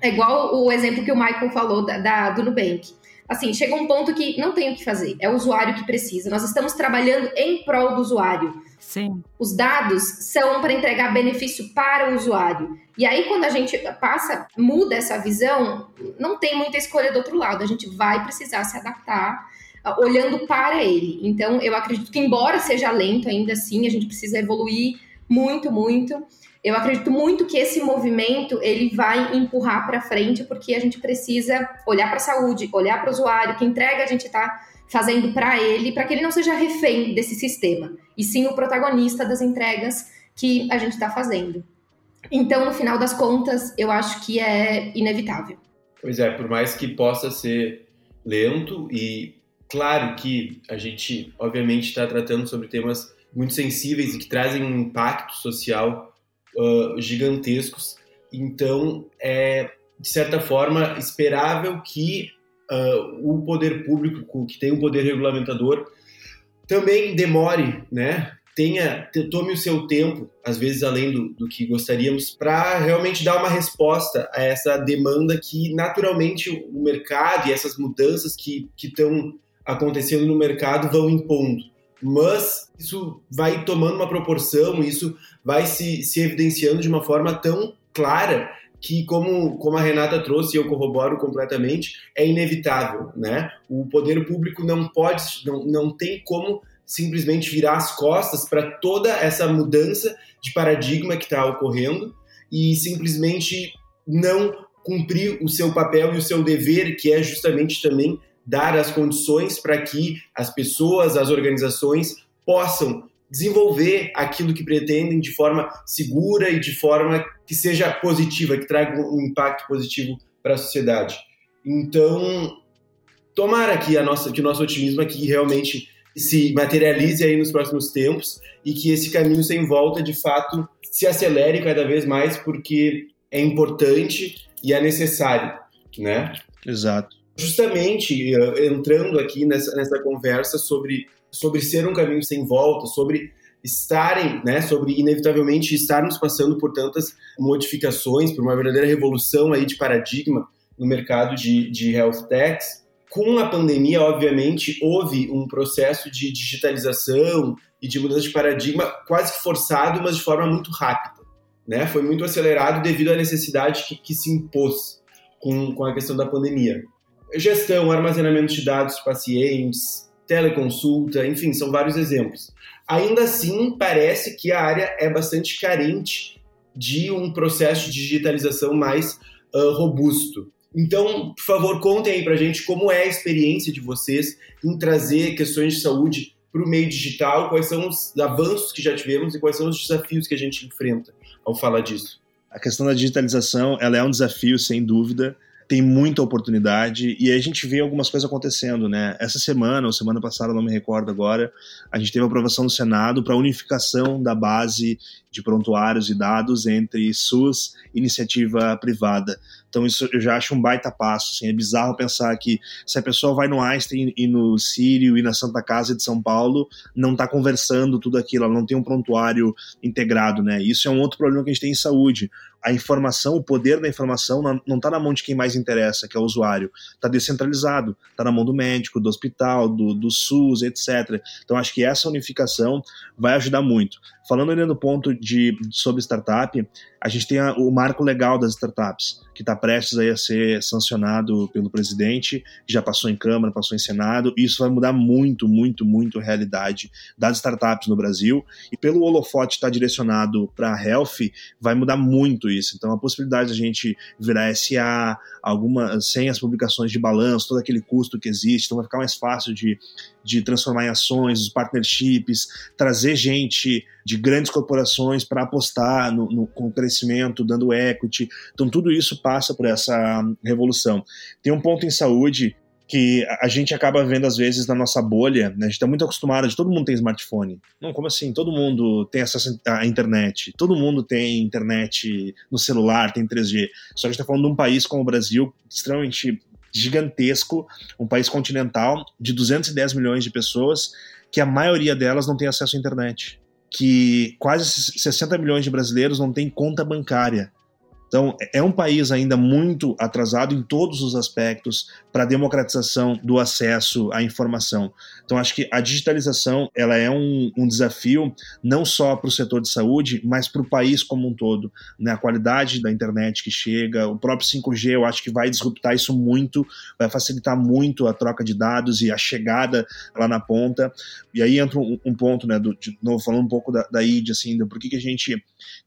É igual o exemplo que o Michael falou da, da do Nubank assim, chega um ponto que não tem o que fazer, é o usuário que precisa. Nós estamos trabalhando em prol do usuário. Sim. Os dados são para entregar benefício para o usuário. E aí, quando a gente passa, muda essa visão, não tem muita escolha do outro lado. A gente vai precisar se adaptar uh, olhando para ele. Então, eu acredito que, embora seja lento, ainda assim, a gente precisa evoluir muito, muito. Eu acredito muito que esse movimento ele vai empurrar para frente porque a gente precisa olhar para a saúde, olhar para o usuário, que entrega a gente está fazendo para ele, para que ele não seja refém desse sistema, e sim o protagonista das entregas que a gente está fazendo. Então, no final das contas, eu acho que é inevitável. Pois é, por mais que possa ser lento e claro que a gente, obviamente, está tratando sobre temas muito sensíveis e que trazem um impacto social uh, gigantescos. Então, é de certa forma esperável que uh, o poder público, que tem um poder regulamentador, também demore, né? Tenha, tome o seu tempo, às vezes além do, do que gostaríamos, para realmente dar uma resposta a essa demanda que naturalmente o mercado e essas mudanças que estão acontecendo no mercado vão impondo mas isso vai tomando uma proporção, isso vai se, se evidenciando de uma forma tão clara que, como, como a Renata trouxe e eu corroboro completamente, é inevitável, né? O poder público não pode, não, não tem como simplesmente virar as costas para toda essa mudança de paradigma que está ocorrendo e simplesmente não cumprir o seu papel e o seu dever, que é justamente também dar as condições para que as pessoas, as organizações possam desenvolver aquilo que pretendem de forma segura e de forma que seja positiva, que traga um impacto positivo para a sociedade. Então, tomara que, a nossa, que o nosso otimismo aqui realmente se materialize aí nos próximos tempos e que esse caminho sem volta, de fato, se acelere cada vez mais, porque é importante e é necessário, né? Exato justamente uh, entrando aqui nessa, nessa conversa sobre, sobre ser um caminho sem volta, sobre estarem, né, sobre inevitavelmente estarmos passando por tantas modificações, por uma verdadeira revolução aí de paradigma no mercado de, de health techs. Com a pandemia, obviamente, houve um processo de digitalização e de mudança de paradigma quase forçado, mas de forma muito rápida. Né? Foi muito acelerado devido à necessidade que, que se impôs com, com a questão da pandemia gestão, armazenamento de dados de pacientes, teleconsulta, enfim, são vários exemplos. Ainda assim, parece que a área é bastante carente de um processo de digitalização mais uh, robusto. Então, por favor, contem aí pra gente como é a experiência de vocês em trazer questões de saúde para o meio digital, quais são os avanços que já tivemos e quais são os desafios que a gente enfrenta ao falar disso. A questão da digitalização ela é um desafio, sem dúvida, tem muita oportunidade e a gente vê algumas coisas acontecendo, né? Essa semana ou semana passada, não me recordo agora, a gente teve a aprovação no Senado para a unificação da base de prontuários e dados entre SUS e iniciativa privada. Então isso eu já acho um baita passo. Assim, é bizarro pensar que se a pessoa vai no Einstein e no Sírio e na Santa Casa de São Paulo, não está conversando tudo aquilo, ela não tem um prontuário integrado, né? Isso é um outro problema que a gente tem em saúde a informação, o poder da informação não está na mão de quem mais interessa, que é o usuário. Está descentralizado, está na mão do médico, do hospital, do, do SUS, etc. Então acho que essa unificação vai ajudar muito. Falando ainda do ponto de sobre startup, a gente tem a, o marco legal das startups, que está prestes a ser sancionado pelo presidente, já passou em Câmara, passou em Senado, e isso vai mudar muito, muito, muito a realidade das startups no Brasil. E pelo holofote estar tá direcionado para health, vai mudar muito isso. Então a possibilidade de a gente virar SA, alguma, sem as publicações de balanço, todo aquele custo que existe, então vai ficar mais fácil de, de transformar em ações, os partnerships, trazer gente de grandes corporações para apostar no, no, com o crescimento, dando equity. Então tudo isso passa por essa revolução. Tem um ponto em saúde que a gente acaba vendo às vezes na nossa bolha, né? a gente está muito acostumado de todo mundo tem smartphone. Não, como assim? Todo mundo tem acesso à internet, todo mundo tem internet no celular, tem 3G. Só que a gente está falando de um país como o Brasil, extremamente gigantesco, um país continental de 210 milhões de pessoas, que a maioria delas não tem acesso à internet. Que quase 60 milhões de brasileiros não têm conta bancária. Então, é um país ainda muito atrasado em todos os aspectos para a democratização do acesso à informação. Então, acho que a digitalização ela é um, um desafio não só para o setor de saúde, mas para o país como um todo. Né? A qualidade da internet que chega, o próprio 5G, eu acho que vai disruptar isso muito, vai facilitar muito a troca de dados e a chegada lá na ponta. E aí entra um, um ponto, né, do, de novo, falando um pouco da, da ID, assim, do por que, que a gente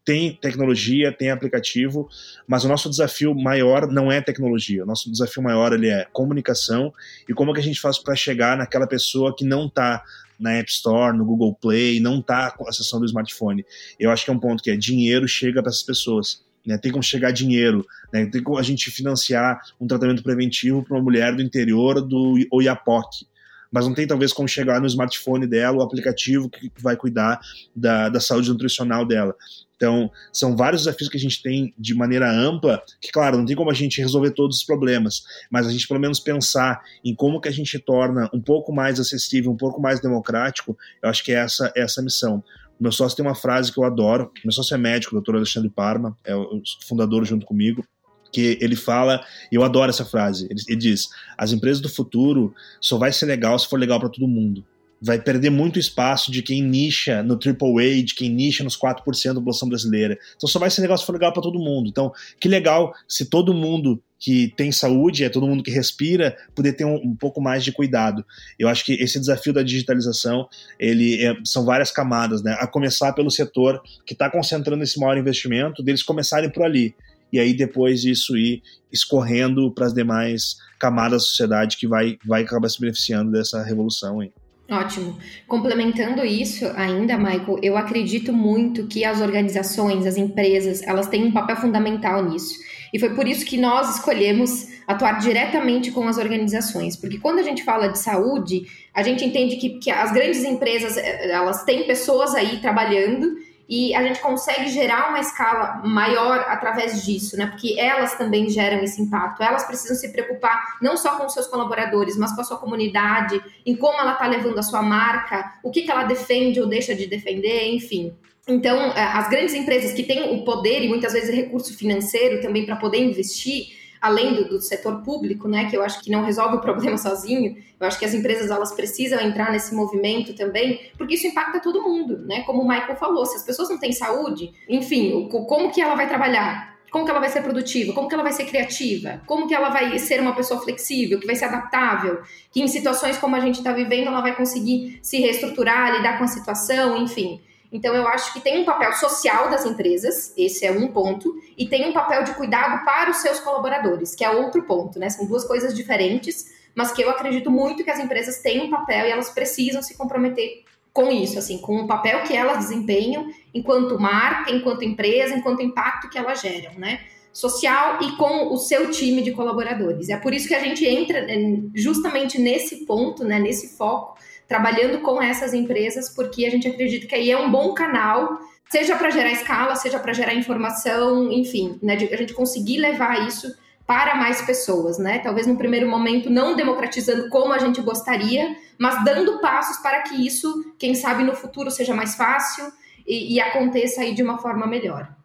tem tecnologia, tem aplicativo, mas o nosso desafio maior não é tecnologia. O nosso desafio maior ele é comunicação e como que a gente faz para chegar naquela pessoa que não está na App Store, no Google Play, não está com a sessão do smartphone. Eu acho que é um ponto que é dinheiro chega para essas pessoas. Né, tem como chegar dinheiro, né, tem como a gente financiar um tratamento preventivo para uma mulher do interior do Oiapoque mas não tem talvez como chegar no smartphone dela, o aplicativo que vai cuidar da, da saúde nutricional dela. Então, são vários desafios que a gente tem de maneira ampla, que, claro, não tem como a gente resolver todos os problemas, mas a gente pelo menos pensar em como que a gente torna um pouco mais acessível, um pouco mais democrático, eu acho que é essa, é essa missão. O meu sócio tem uma frase que eu adoro, meu sócio é médico, o doutor Alexandre Parma, é o fundador junto comigo, que ele fala, e eu adoro essa frase, ele, ele diz, as empresas do futuro só vai ser legal se for legal para todo mundo vai perder muito espaço de quem nicha no AAA, de quem nicha nos 4% da população brasileira. Então só vai ser negócio for legal para todo mundo. Então, que legal se todo mundo que tem saúde, é todo mundo que respira, poder ter um, um pouco mais de cuidado. Eu acho que esse desafio da digitalização, ele é, são várias camadas, né? A começar pelo setor que está concentrando esse maior investimento, deles começarem por ali e aí depois isso ir escorrendo para as demais camadas da sociedade que vai, vai acabar se beneficiando dessa revolução aí. Ótimo. Complementando isso ainda, Michael, eu acredito muito que as organizações, as empresas, elas têm um papel fundamental nisso. E foi por isso que nós escolhemos atuar diretamente com as organizações, porque quando a gente fala de saúde, a gente entende que, que as grandes empresas, eh, elas têm pessoas aí trabalhando e a gente consegue gerar uma escala maior através disso, né? Porque elas também geram esse impacto. Elas precisam se preocupar não só com seus colaboradores, mas com a sua comunidade, em como ela está levando a sua marca, o que, que ela defende ou deixa de defender, enfim. Então, é, as grandes empresas que têm o poder e muitas vezes recurso financeiro também para poder investir, além do, do, setor público, né, que eu acho que não resolve o problema *laughs* sozinho, eu acho que as empresas elas precisam entrar nesse movimento também, porque isso impacta todo mundo, né? Como o Michael falou, se as pessoas não têm saúde, enfim, como que ela vai trabalhar? Como que ela vai ser produtiva? Como que ela vai ser criativa? Como que ela vai ser uma pessoa flexível, que vai ser adaptável, que em situações como a gente está vivendo ela vai conseguir se reestruturar, lidar com a situação, enfim. Então, eu acho que tem um papel social das empresas, esse é um ponto, e tem um papel de cuidado para os seus colaboradores, que é outro ponto, né? São duas coisas diferentes, mas que eu acredito muito que as empresas têm um papel e elas precisam se comprometer com isso, assim, com o papel que elas desempenham enquanto marca, enquanto empresa, enquanto impacto que elas geram, né? social e com o seu time de colaboradores. É por isso que a gente entra é, justamente nesse ponto, né, nesse foco, trabalhando com essas empresas, porque a gente acredita que aí é um bom canal, seja para gerar escala, seja para gerar informação, enfim, né, a gente conseguir levar isso para mais pessoas, né? Talvez no primeiro momento não democratizando como a gente gostaria, mas dando passos para que isso, quem sabe no futuro seja mais fácil e, e aconteça aí de uma forma melhor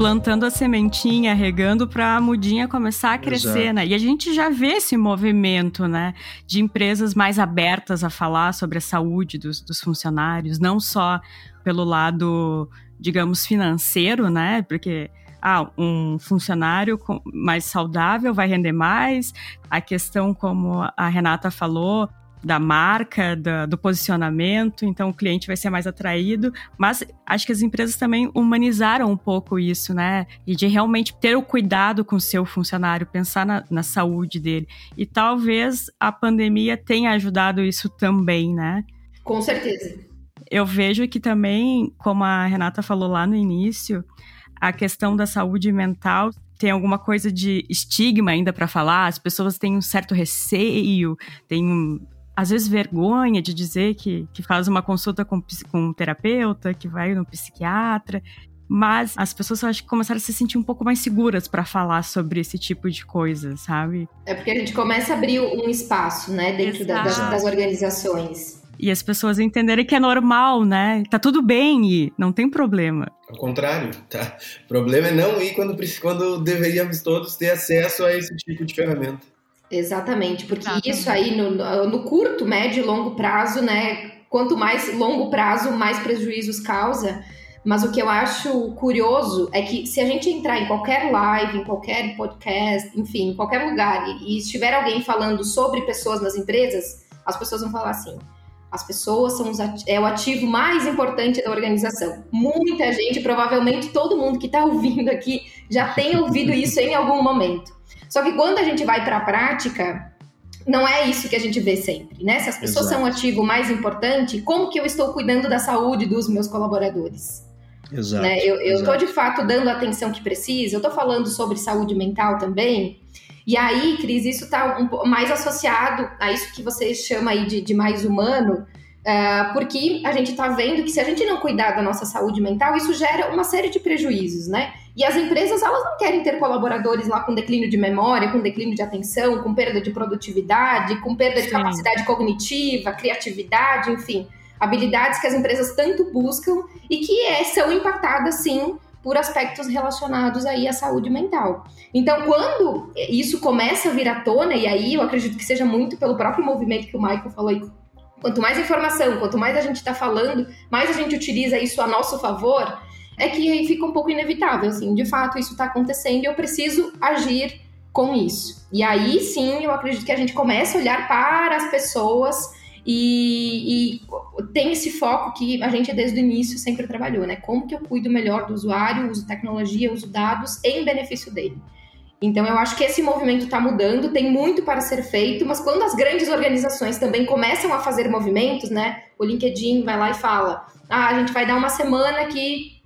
plantando a sementinha, regando para a mudinha começar a crescer, Exato. né? E a gente já vê esse movimento, né, de empresas mais abertas a falar sobre a saúde dos, dos funcionários, não só pelo lado, digamos, financeiro, né? Porque ah, um funcionário mais saudável vai render mais. A questão, como a Renata falou, da marca, da, do posicionamento, então o cliente vai ser mais atraído. Mas acho que as empresas também humanizaram um pouco isso, né? E de realmente ter o cuidado com o seu funcionário, pensar na, na saúde dele. E talvez a pandemia tenha ajudado isso também, né? Com certeza. Eu vejo que também, como a Renata falou lá no início, a questão da saúde mental tem alguma coisa de estigma ainda para falar, as pessoas têm um certo receio, têm às vezes vergonha de dizer que, que faz uma consulta com, com um terapeuta, que vai no psiquiatra. Mas as pessoas acho que começaram a se sentir um pouco mais seguras para falar sobre esse tipo de coisa, sabe? É porque a gente começa a abrir um espaço, né, dentro da, das, das organizações. E as pessoas entenderem que é normal, né? Tá tudo bem e não tem problema. Ao contrário, tá? O problema é não ir quando, quando deveríamos todos ter acesso a esse tipo de ferramenta. Exatamente, porque Exatamente. isso aí no, no curto, médio e longo prazo, né? Quanto mais longo prazo, mais prejuízos causa. Mas o que eu acho curioso é que se a gente entrar em qualquer live, em qualquer podcast, enfim, em qualquer lugar, e, e estiver alguém falando sobre pessoas nas empresas, as pessoas vão falar assim: as pessoas são os é o ativo mais importante da organização. Muita gente, provavelmente todo mundo que está ouvindo aqui, já tem ouvido isso em algum momento. Só que quando a gente vai para a prática, não é isso que a gente vê sempre, né? Se as pessoas Exato. são o ativo mais importante, como que eu estou cuidando da saúde dos meus colaboradores? Exato. Né? Eu estou de fato dando a atenção que precisa, eu estou falando sobre saúde mental também. E aí, Cris, isso está um, mais associado a isso que você chama aí de, de mais humano, uh, porque a gente está vendo que se a gente não cuidar da nossa saúde mental, isso gera uma série de prejuízos, né? E as empresas, elas não querem ter colaboradores lá com declínio de memória, com declínio de atenção, com perda de produtividade, com perda Sim. de capacidade cognitiva, criatividade, enfim, habilidades que as empresas tanto buscam e que é, são impactadas, sim, por aspectos relacionados aí à saúde mental. Então, quando isso começa a vir à tona, e aí eu acredito que seja muito pelo próprio movimento que o Michael falou aí, quanto mais informação, quanto mais a gente está falando, mais a gente utiliza isso a nosso favor, é que aí fica um pouco inevitável, assim, de fato isso está acontecendo e eu preciso agir com isso. E aí sim, eu acredito que a gente começa a olhar para as pessoas e, e, tem esse foco que a gente desde o início sempre trabalhou, né? Como que eu cuido melhor do usuário, uso tecnologia, uso dados em benefício dele. Então eu acho que esse movimento está mudando, tem muito para ser feito, mas quando as grandes organizações também começam a fazer movimentos, né? O LinkedIn vai lá e fala: ah, a gente vai dar uma semana que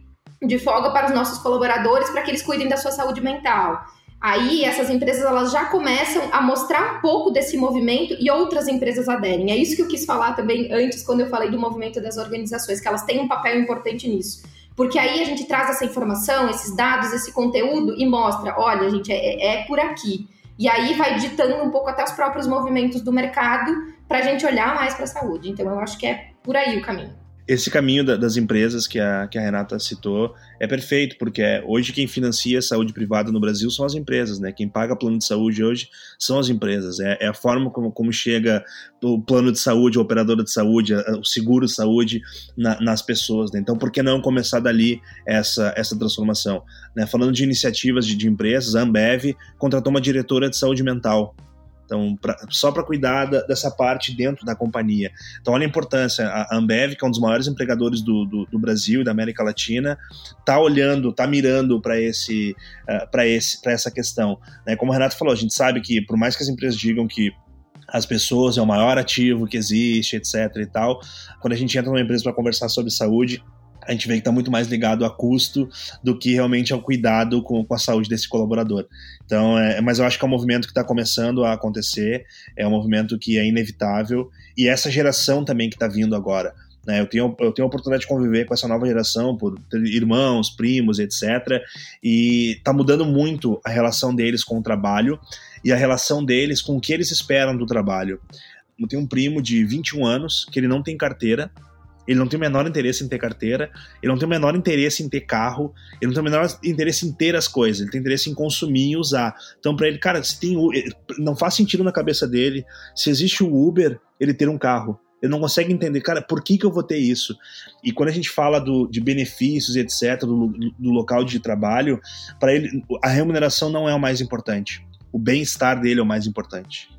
de folga para os nossos colaboradores para que eles cuidem da sua saúde mental. Aí essas empresas elas já começam a mostrar um pouco desse movimento e outras empresas aderem. É isso que eu quis falar também antes quando eu falei do movimento das organizações, que elas têm um papel importante nisso. Porque aí a gente traz essa informação, esses dados, esse conteúdo e mostra, olha, gente, é, é por aqui. E aí vai ditando um pouco até os próprios movimentos do mercado para a gente olhar mais para a saúde. Então eu acho que é por aí o caminho esse caminho da, das empresas que a, que a Renata citou é perfeito, porque é, hoje quem financia a saúde privada no Brasil são as empresas, né? Quem paga plano de saúde hoje são as empresas. É, é a forma como, como chega o plano de saúde, a operadora de saúde, o seguro de saúde na, nas pessoas, né? Então, por que não começar dali essa, essa transformação? Né? Falando de iniciativas de, de empresas, a Ambev contratou uma diretora de saúde mental então, pra, só para cuidar da, dessa parte dentro da companhia. Então, olha a importância. A Ambev, que é um dos maiores empregadores do, do, do Brasil e da América Latina, está olhando, está mirando para esse, uh, para esse, para essa questão. Né? Como o Renato falou, a gente sabe que por mais que as empresas digam que as pessoas é o maior ativo que existe, etc. e tal, quando a gente entra numa empresa para conversar sobre saúde, a gente vê que está muito mais ligado a custo do que realmente ao cuidado com, com a saúde desse colaborador. Então, é, mas eu acho que é um movimento que está começando a acontecer, é um movimento que é inevitável, e essa geração também que está vindo agora. Né, eu, tenho, eu tenho a oportunidade de conviver com essa nova geração, por irmãos, primos, etc. E está mudando muito a relação deles com o trabalho e a relação deles com o que eles esperam do trabalho. Eu tenho um primo de 21 anos que ele não tem carteira, ele não tem o menor interesse em ter carteira, ele não tem o menor interesse em ter carro, ele não tem o menor interesse em ter as coisas, ele tem interesse em consumir e usar. Então, para ele, cara, se tem não faz sentido na cabeça dele, se existe o Uber, ele ter um carro. Ele não consegue entender, cara, por que, que eu vou ter isso? E quando a gente fala do, de benefícios, etc., do, do local de trabalho, para ele, a remuneração não é o mais importante. O bem-estar dele é o mais importante.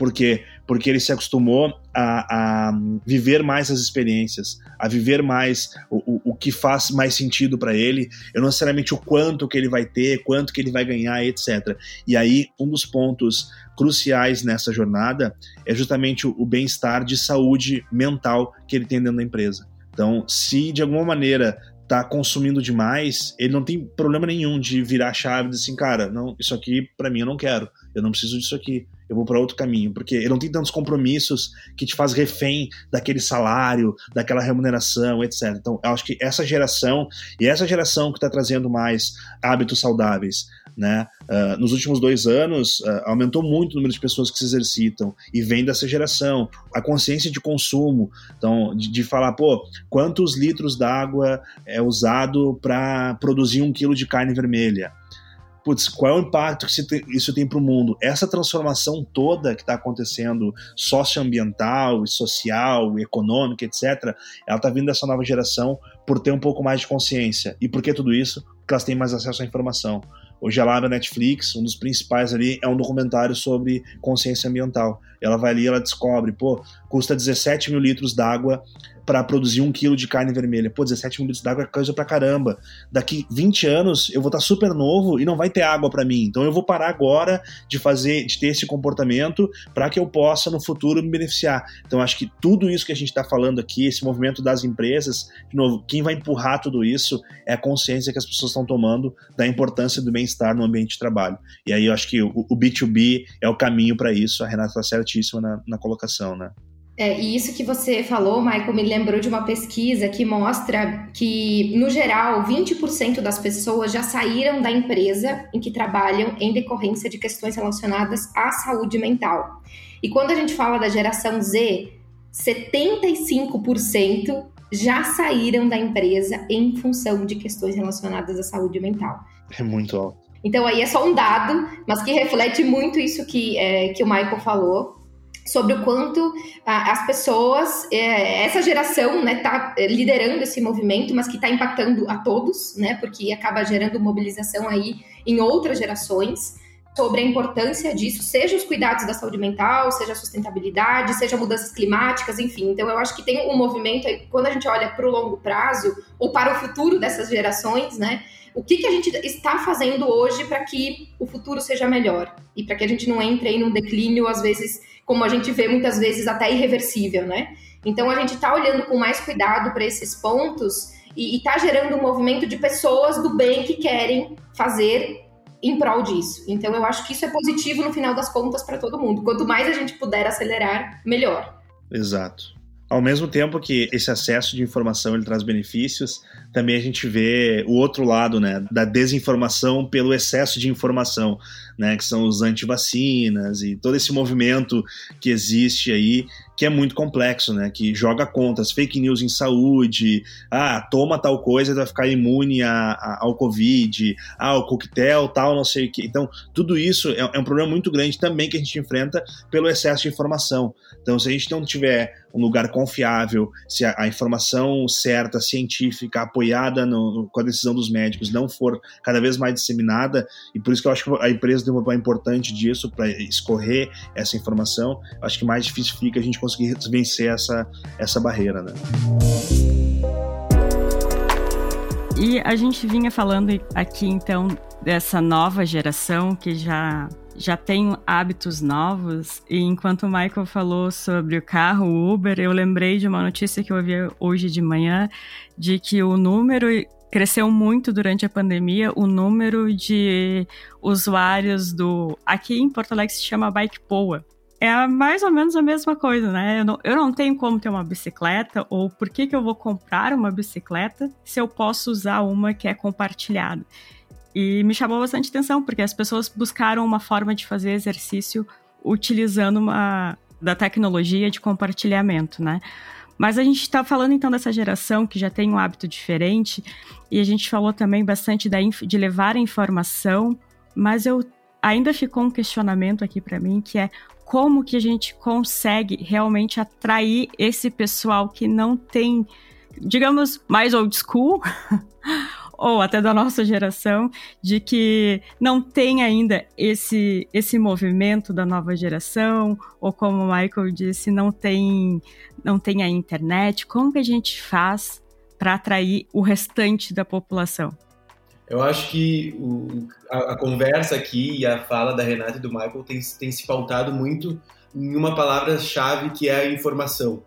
Por quê? Porque ele se acostumou a, a viver mais as experiências, a viver mais o, o, o que faz mais sentido para ele, e não necessariamente o quanto que ele vai ter, quanto que ele vai ganhar, etc. E aí, um dos pontos cruciais nessa jornada é justamente o, o bem-estar de saúde mental que ele tem dentro da empresa. Então, se de alguma maneira tá consumindo demais, ele não tem problema nenhum de virar a chave e dizer assim, cara, não, isso aqui para mim eu não quero, eu não preciso disso aqui eu vou para outro caminho, porque ele não tem tantos compromissos que te faz refém daquele salário, daquela remuneração, etc. Então, eu acho que essa geração, e essa geração que está trazendo mais hábitos saudáveis, né? Uh, nos últimos dois anos, uh, aumentou muito o número de pessoas que se exercitam e vem dessa geração. A consciência de consumo, então, de, de falar, pô, quantos litros d'água é usado para produzir um quilo de carne vermelha? Putz, qual é o impacto que isso tem para o mundo? Essa transformação toda que está acontecendo, socioambiental, social, econômica, etc., ela está vindo dessa nova geração por ter um pouco mais de consciência. E por que tudo isso? Porque elas têm mais acesso à informação. Hoje ela abre a Netflix, um dos principais ali é um documentário sobre consciência ambiental. Ela vai ali, ela descobre, pô, custa 17 mil litros d'água para produzir um quilo de carne vermelha. Pô, 17 mil litros d'água é coisa pra caramba. Daqui 20 anos eu vou estar tá super novo e não vai ter água para mim. Então eu vou parar agora de fazer, de ter esse comportamento para que eu possa no futuro me beneficiar. Então acho que tudo isso que a gente está falando aqui, esse movimento das empresas, de novo, quem vai empurrar tudo isso é a consciência que as pessoas estão tomando da importância do bem-estar no ambiente de trabalho. E aí eu acho que o, o B2B é o caminho para isso. A Renata está certíssima na, na colocação, né? É, e isso que você falou, Michael, me lembrou de uma pesquisa que mostra que, no geral, 20% das pessoas já saíram da empresa em que trabalham em decorrência de questões relacionadas à saúde mental. E quando a gente fala da geração Z, 75% já saíram da empresa em função de questões relacionadas à saúde mental. É muito alto. Então aí é só um dado, mas que reflete muito isso que, é, que o Michael falou sobre o quanto ah, as pessoas, é, essa geração, né, tá liderando esse movimento, mas que está impactando a todos, né, porque acaba gerando mobilização aí em outras gerações sobre a importância disso, seja os cuidados da saúde mental, seja a sustentabilidade, seja mudanças climáticas, enfim. Então, eu acho que tem um movimento aí, quando a gente olha para o longo prazo ou para o futuro dessas gerações, né, o que, que a gente está fazendo hoje para que o futuro seja melhor e para que a gente não entre aí num declínio, às vezes, como a gente vê muitas vezes até irreversível, né? Então a gente está olhando com mais cuidado para esses pontos e está gerando um movimento de pessoas do bem que querem fazer em prol disso. Então eu acho que isso é positivo no final das contas para todo mundo. Quanto mais a gente puder acelerar, melhor. Exato. Ao mesmo tempo que esse acesso de informação ele traz benefícios, também a gente vê o outro lado, né, da desinformação pelo excesso de informação, né, que são os antivacinas e todo esse movimento que existe aí, que é muito complexo, né, que joga contas, fake news em saúde, ah, toma tal coisa e vai ficar imune a, a, ao Covid, ah, o coquetel, tal, não sei o que. Então, tudo isso é, é um problema muito grande também que a gente enfrenta pelo excesso de informação. Então, se a gente não tiver um lugar confiável, se a, a informação certa, científica, apoiada no, com a decisão dos médicos não for cada vez mais disseminada, e por isso que eu acho que a empresa tem um papel importante disso para escorrer essa informação, acho que mais difícil fica a gente conseguir vencer essa, essa barreira, né? E a gente vinha falando aqui então dessa nova geração que já já tem hábitos novos. E enquanto o Michael falou sobre o carro, o Uber, eu lembrei de uma notícia que eu ouvi hoje de manhã de que o número cresceu muito durante a pandemia o número de usuários do. Aqui em Porto Alegre se chama Bike Poa. É mais ou menos a mesma coisa, né? Eu não, eu não tenho como ter uma bicicleta, ou por que, que eu vou comprar uma bicicleta se eu posso usar uma que é compartilhada? E me chamou bastante atenção, porque as pessoas buscaram uma forma de fazer exercício utilizando uma da tecnologia de compartilhamento, né? Mas a gente está falando então dessa geração que já tem um hábito diferente, e a gente falou também bastante da, de levar a informação, mas eu ainda ficou um questionamento aqui para mim que é como que a gente consegue realmente atrair esse pessoal que não tem, digamos, mais old school *laughs* ou até da nossa geração, de que não tem ainda esse, esse movimento da nova geração, ou como o Michael disse, não tem, não tem a internet. Como que a gente faz para atrair o restante da população? Eu acho que o, a, a, conversa aqui e a fala da Renata e do Michael tem, tem se pautado muito em uma palavra-chave que é a informação.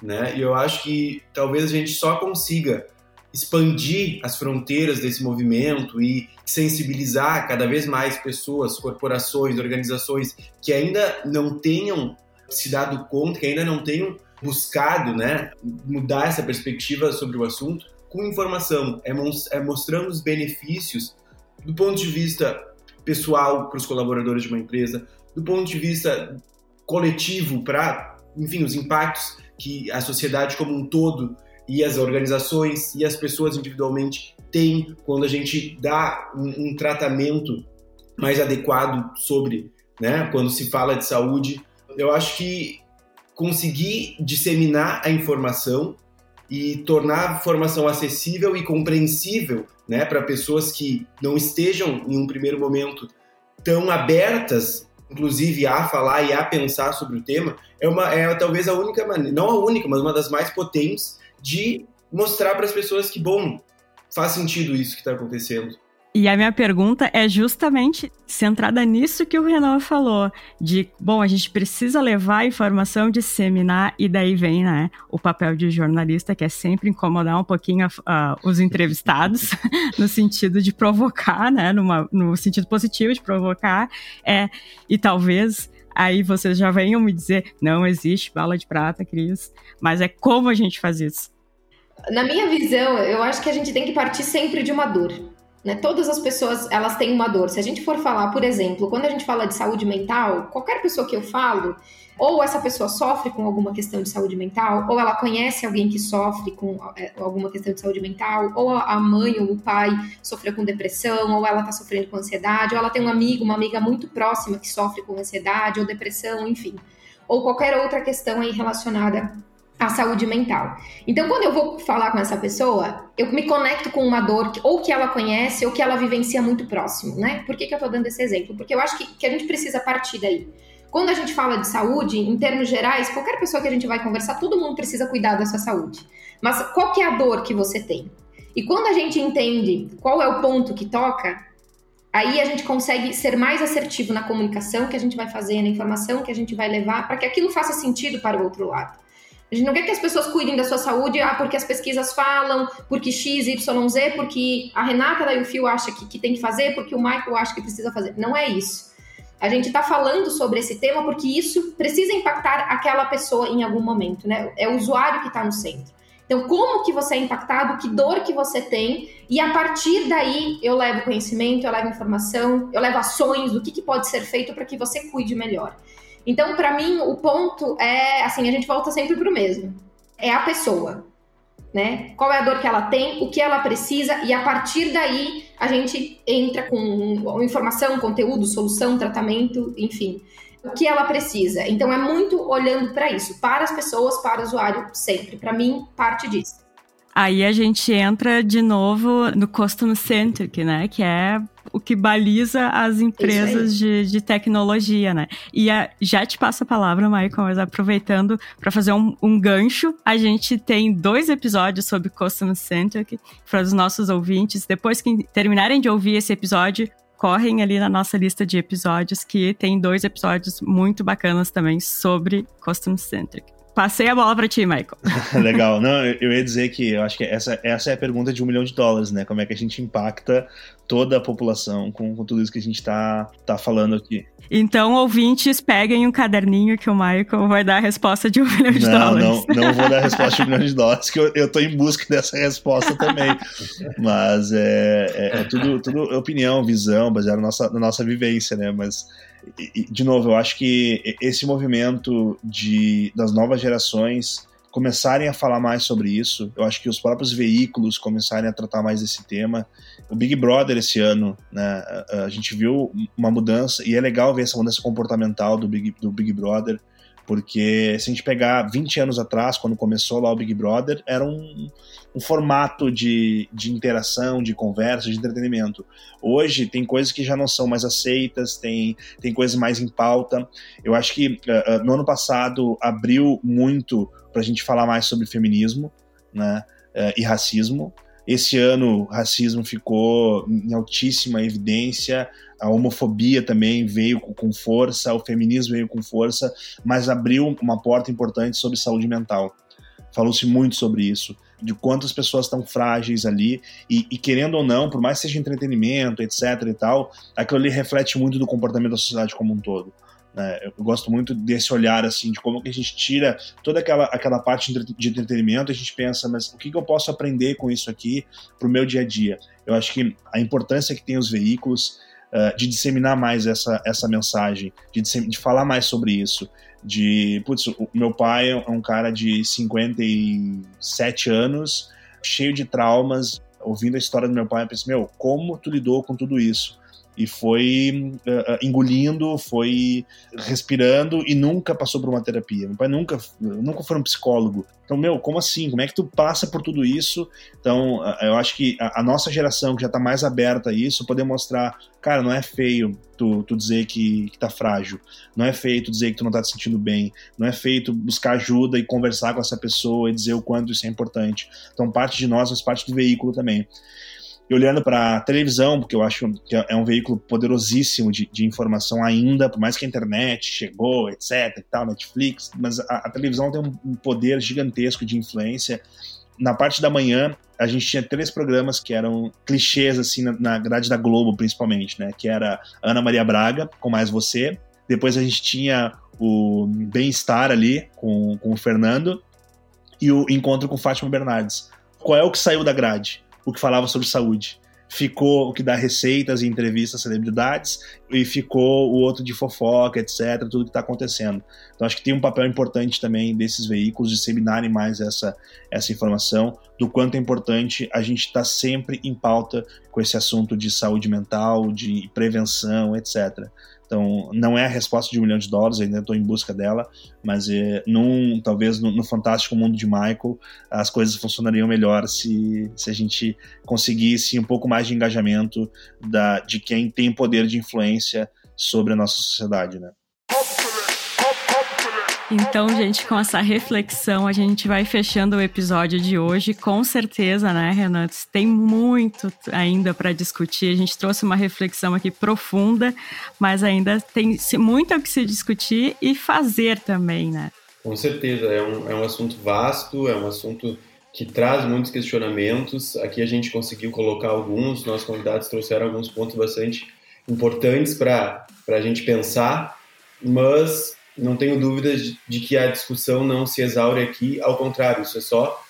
Né? E eu acho que talvez a gente só consiga expandir as fronteiras desse movimento e sensibilizar cada vez mais pessoas, corporações, organizações que ainda não tenham se dado conta, que ainda não tenham buscado né, mudar essa perspectiva sobre o assunto com informação, é, é mostrando os benefícios do ponto de vista pessoal para os colaboradores de uma empresa, do ponto de vista coletivo para, enfim, os impactos que a sociedade como um todo e as organizações e as pessoas individualmente têm quando a gente dá um, um tratamento mais adequado sobre, né, quando se fala de saúde. Eu acho que conseguir disseminar a informação e tornar a informação acessível e compreensível, né, para pessoas que não estejam em um primeiro momento tão abertas, inclusive a falar e a pensar sobre o tema, é uma é talvez a única maneira, não a única, mas uma das mais potentes de mostrar para as pessoas que, bom, faz sentido isso que está acontecendo. E a minha pergunta é justamente centrada nisso que o Renan falou, de, bom, a gente precisa levar a informação, disseminar, e daí vem, né, o papel de jornalista, que é sempre incomodar um pouquinho os *laughs* entrevistados, *laughs* no sentido de provocar, né, numa, no sentido positivo de provocar, é, e talvez aí vocês já venham me dizer, não existe bala de prata, Cris, mas é como a gente faz isso. Na minha visão, eu acho que a gente tem que partir sempre de uma dor. Né? Todas as pessoas, elas têm uma dor. Se a gente for falar, por exemplo, quando a gente fala de saúde mental, qualquer pessoa que eu falo, ou essa pessoa sofre com alguma questão de saúde mental, ou ela conhece alguém que sofre com é, alguma questão de saúde mental, ou a mãe ou o pai sofreu com depressão, ou ela está sofrendo com ansiedade, ou ela tem um amigo, uma amiga muito próxima que sofre com ansiedade ou depressão, enfim. Ou qualquer outra questão aí relacionada à saúde mental. Então, quando eu vou falar com essa pessoa, eu me conecto com uma dor que, ou que ela conhece ou que ela vivencia muito próximo, né? Por que, que eu tô dando esse exemplo? Porque eu acho que, que a gente precisa partir daí. Quando a gente fala de saúde, em termos gerais, qualquer pessoa que a gente vai conversar, todo mundo precisa cuidar da sua saúde. Mas qual que é a dor que você tem? E quando a gente entende qual é o ponto que toca, aí a gente consegue ser mais assertivo na comunicação que a gente vai fazer, na informação que a gente vai levar, para que aquilo faça sentido para o outro lado. A gente não quer que as pessoas cuidem da sua saúde, ah, porque as pesquisas falam, porque X, Y, Z, porque a Renata da UFIO acha que, que tem que fazer, porque o Michael acha que precisa fazer. Não é isso. A gente está falando sobre esse tema porque isso precisa impactar aquela pessoa em algum momento, né? É o usuário que está no centro. Então, como que você é impactado, que dor que você tem, e a partir daí eu levo conhecimento, eu levo informação, eu levo ações do que, que pode ser feito para que você cuide melhor. Então, para mim, o ponto é, assim, a gente volta sempre para o mesmo. É a pessoa né? Qual é a dor que ela tem, o que ela precisa, e a partir daí a gente entra com informação, conteúdo, solução, tratamento, enfim, o que ela precisa. Então é muito olhando para isso, para as pessoas, para o usuário, sempre. Para mim, parte disso. Aí a gente entra de novo no Customer Centric, né? Que é o que baliza as empresas de, de tecnologia, né? E a, já te passo a palavra, Michael, mas aproveitando para fazer um, um, gancho, a gente tem dois episódios sobre Customer Centric para os nossos ouvintes. Depois que terminarem de ouvir esse episódio, correm ali na nossa lista de episódios, que tem dois episódios muito bacanas também sobre Custom Centric. Passei a bola para ti, Michael. *laughs* Legal. Não, eu ia dizer que eu acho que essa, essa é a pergunta de um milhão de dólares, né? Como é que a gente impacta toda a população com, com tudo isso que a gente está tá falando aqui. Então, ouvintes, peguem um caderninho que o Michael vai dar a resposta de um *laughs* milhão de não, dólares. Não, não vou dar a resposta de um milhão de *laughs* dólares, que eu, eu tô em busca dessa resposta também. Mas é, é, é tudo, tudo opinião, visão, baseado na nossa, na nossa vivência, né? Mas de novo, eu acho que esse movimento de, das novas gerações começarem a falar mais sobre isso, eu acho que os próprios veículos começarem a tratar mais desse tema. O Big Brother esse ano, né, a gente viu uma mudança, e é legal ver essa mudança comportamental do Big, do Big Brother, porque se a gente pegar 20 anos atrás, quando começou lá o Big Brother, era um, um formato de, de interação, de conversa, de entretenimento. Hoje tem coisas que já não são mais aceitas, tem, tem coisas mais em pauta. Eu acho que uh, no ano passado abriu muito para a gente falar mais sobre feminismo né, uh, e racismo. Esse ano, racismo ficou em altíssima evidência, a homofobia também veio com força, o feminismo veio com força, mas abriu uma porta importante sobre saúde mental. Falou-se muito sobre isso, de quantas pessoas estão frágeis ali, e, e, querendo ou não, por mais que seja entretenimento, etc e tal, aquilo ali reflete muito do comportamento da sociedade como um todo. Né? Eu gosto muito desse olhar, assim, de como que a gente tira toda aquela, aquela parte de entretenimento, a gente pensa, mas o que, que eu posso aprender com isso aqui para o meu dia a dia? Eu acho que a importância que tem os veículos uh, de disseminar mais essa, essa mensagem, de, de falar mais sobre isso, de, putz, o meu pai é um cara de 57 anos, cheio de traumas, ouvindo a história do meu pai, eu pensei, meu, como tu lidou com tudo isso? E foi uh, engolindo, foi respirando e nunca passou por uma terapia. Meu pai nunca, nunca foi um psicólogo. Então, meu, como assim? Como é que tu passa por tudo isso? Então, uh, eu acho que a, a, nossa geração que já tá mais aberta a isso, poder mostrar, cara, não é feio tu, tu dizer que, que tá frágil, não é feio tu dizer que tu não tá te sentindo bem, não é feio buscar ajuda e conversar com essa pessoa e dizer o quanto isso é importante. Então, parte de nós faz parte do veículo também. E olhando para televisão, porque eu acho que é um veículo poderosíssimo de, de, informação ainda, por mais que a internet chegou, etc, e tal, Netflix, mas a, a televisão tem um, um, poder gigantesco de influência. Na parte da manhã, a gente tinha três programas que eram clichês, assim, na, na grade da Globo, principalmente, né? Que era Ana Maria Braga, com Mais Você. Depois a gente tinha o Bem-Estar ali, com, com o Fernando. E o Encontro com Fátima Bernardes. Qual é o que saiu da grade? O que falava sobre saúde. Ficou o que dá receitas e entrevistas a celebridades, e ficou o outro de fofoca, etc., tudo que está acontecendo. Então, acho que tem um papel importante também desses veículos disseminarem mais essa, essa informação, do quanto é importante a gente estar tá sempre em pauta com esse assunto de saúde mental, de prevenção, etc. Então, não é a resposta de um milhão de dólares, ainda estou em busca dela, mas é, num, talvez no, no, fantástico mundo de Michael, as coisas funcionariam melhor se, se a gente conseguisse um pouco mais de engajamento da, de quem tem poder de influência sobre a nossa sociedade, né? Então, gente, com essa reflexão, a gente vai fechando o episódio de hoje. Com certeza, né, Renato? Tem muito ainda para discutir. A gente trouxe uma reflexão aqui profunda, mas ainda tem muito o que se discutir e fazer também, né? Com certeza. É um, é um assunto vasto, é um assunto que traz muitos questionamentos. Aqui a gente conseguiu colocar alguns, nossos convidados trouxeram alguns pontos bastante importantes para a gente pensar, mas não tenho dúvidas de, que a discussão não se exaure aqui, ao contrário, isso é só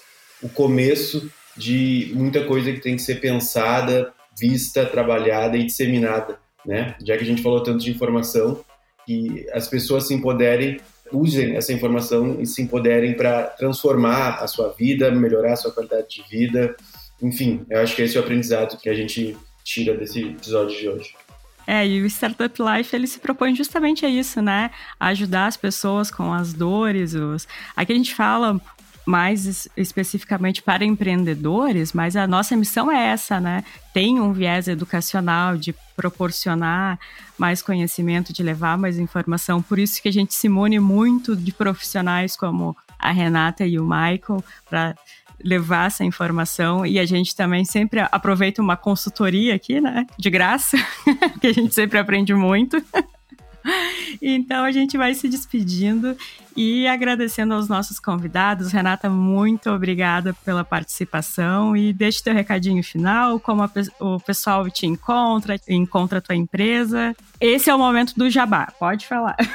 o começo de muita coisa que tem que ser pensada, vista, trabalhada e disseminada, né? Já que a gente falou tanto de informação, que as pessoas se empoderem, usem essa informação e se empoderem para transformar a sua vida, melhorar a sua qualidade de vida. Enfim, eu acho que esse é o aprendizado que a gente tira desse episódio de hoje. É, e o Startup Life, ele se propõe justamente a isso, né? Ajudar as pessoas com as dores, os... Aqui a gente fala mais especificamente para empreendedores, mas a nossa missão é essa, né? Tem um viés educacional de proporcionar mais conhecimento, de levar mais informação. Por isso que a gente se mune muito de profissionais como a Renata e o Michael para levar essa informação e a gente também sempre aproveita uma consultoria aqui, né? De graça, *laughs* que a gente sempre aprende muito. Então a gente vai se despedindo e agradecendo aos nossos convidados. Renata, muito obrigada pela participação e deixe teu recadinho final, como a, o pessoal te encontra, encontra a tua empresa. Esse é o momento do jabá, pode falar. *laughs*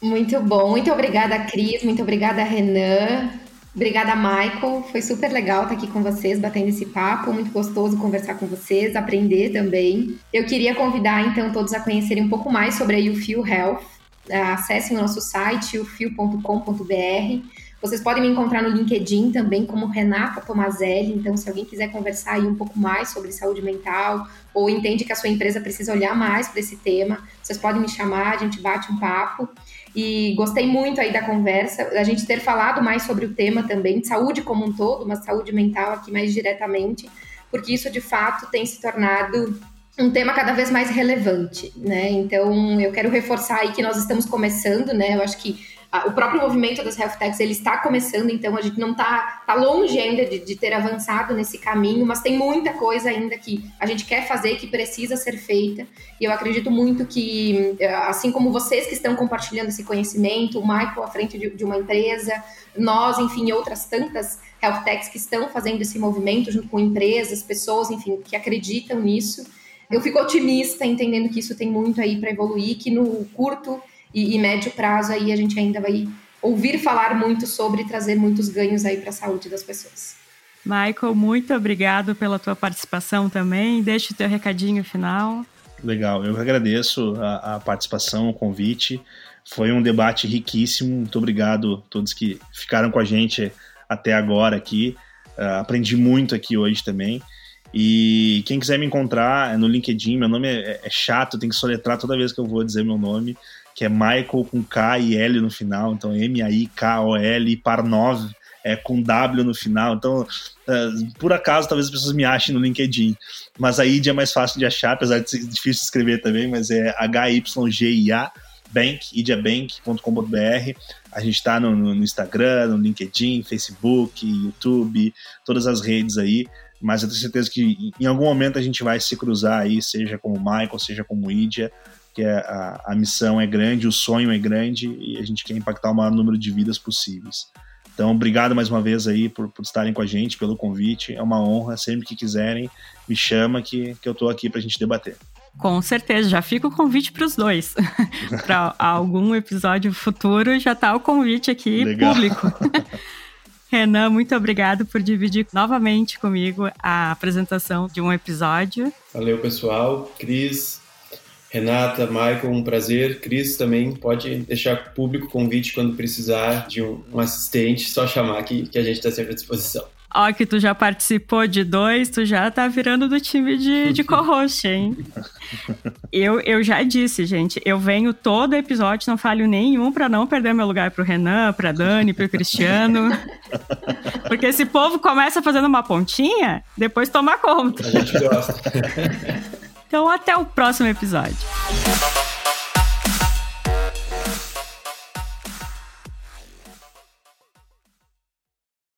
Muito bom, muito obrigada, Cris, muito obrigada, Renan. Obrigada, Michael. Foi super legal estar aqui com vocês, batendo esse papo. Muito gostoso conversar com vocês, aprender também. Eu queria convidar, então, todos a conhecerem um pouco mais sobre a YouFeel Health. Acessem o nosso site, ufeel.com.br. Vocês podem me encontrar no LinkedIn também como Renata Tomazelli. Então, se alguém quiser conversar aí um pouco mais sobre saúde mental ou entende que a sua empresa precisa olhar mais para esse tema, vocês podem me chamar, a gente bate um papo. E gostei muito aí da conversa, a gente ter falado mais sobre o tema também, de saúde como um todo, mas saúde mental aqui mais diretamente, porque isso de fato tem se tornado um tema cada vez mais relevante, né? Então, eu quero reforçar aí que nós estamos começando, né? Eu acho que o próprio movimento das health techs ele está começando, então a gente não está tá longe ainda de, de, ter avançado nesse caminho, mas tem muita coisa ainda que a gente quer fazer que precisa ser feita. E eu acredito muito que, assim como vocês que estão compartilhando esse conhecimento, o Michael à frente de, de uma empresa, nós, enfim, outras tantas health techs que estão fazendo esse movimento junto com empresas, pessoas, enfim, que acreditam nisso. Eu fico otimista, entendendo que isso tem muito aí para evoluir, que no curto e, e médio prazo aí a gente ainda vai ouvir falar muito sobre e trazer muitos ganhos aí para a saúde das pessoas. Michael, muito obrigado pela tua participação também. Deixa o teu recadinho final. Legal, eu agradeço a, a participação, o convite. Foi um debate riquíssimo. Muito obrigado a todos que ficaram com a gente até agora aqui. Uh, aprendi muito aqui hoje também. E quem quiser me encontrar é no LinkedIn, meu nome é, é chato, tem que soletrar toda vez que eu vou dizer meu nome que é Michael com K e L no final, então M-A-I-K-O-L, Parnov é com W no final. Então, uh, por acaso, talvez as pessoas me achem no LinkedIn. Mas a ID é mais fácil de achar, apesar de ser difícil de escrever também, mas é H-Y-G-I-A, bank, idiabank.com.br. A gente está no, no, Instagram, no LinkedIn, Facebook, YouTube, todas as redes aí. Mas eu tenho certeza que em algum momento a gente vai se cruzar aí, seja como Michael, seja como Idia que é a, a missão é grande, o sonho é grande e a gente quer impactar o maior número de vidas possíveis. Então, obrigado mais uma vez aí por, por estarem com a gente, pelo convite. É uma honra, sempre que quiserem, me chama que, que eu estou aqui para a gente debater. Com certeza, já fica o convite para os dois. *laughs* para algum episódio futuro, já está o convite aqui Legal. público. *laughs* Renan, muito obrigado por dividir novamente comigo a apresentação de um episódio. Valeu, pessoal. Cris, Renata, Michael, um prazer. Cris também pode deixar público convite quando precisar de um, um assistente, só chamar que, que a gente está sempre à disposição. Ó, que tu já participou de dois, tu já tá virando do time de, de *laughs* co-host, hein? eu, eu já disse, gente, eu venho todo episódio, não falho nenhum para não perder meu lugar pro Renan, pra Dani, pro Cristiano. *laughs* Porque esse povo começa fazendo uma pontinha, depois toma conta. A gente gosta. *laughs* Então, até o próximo episódio.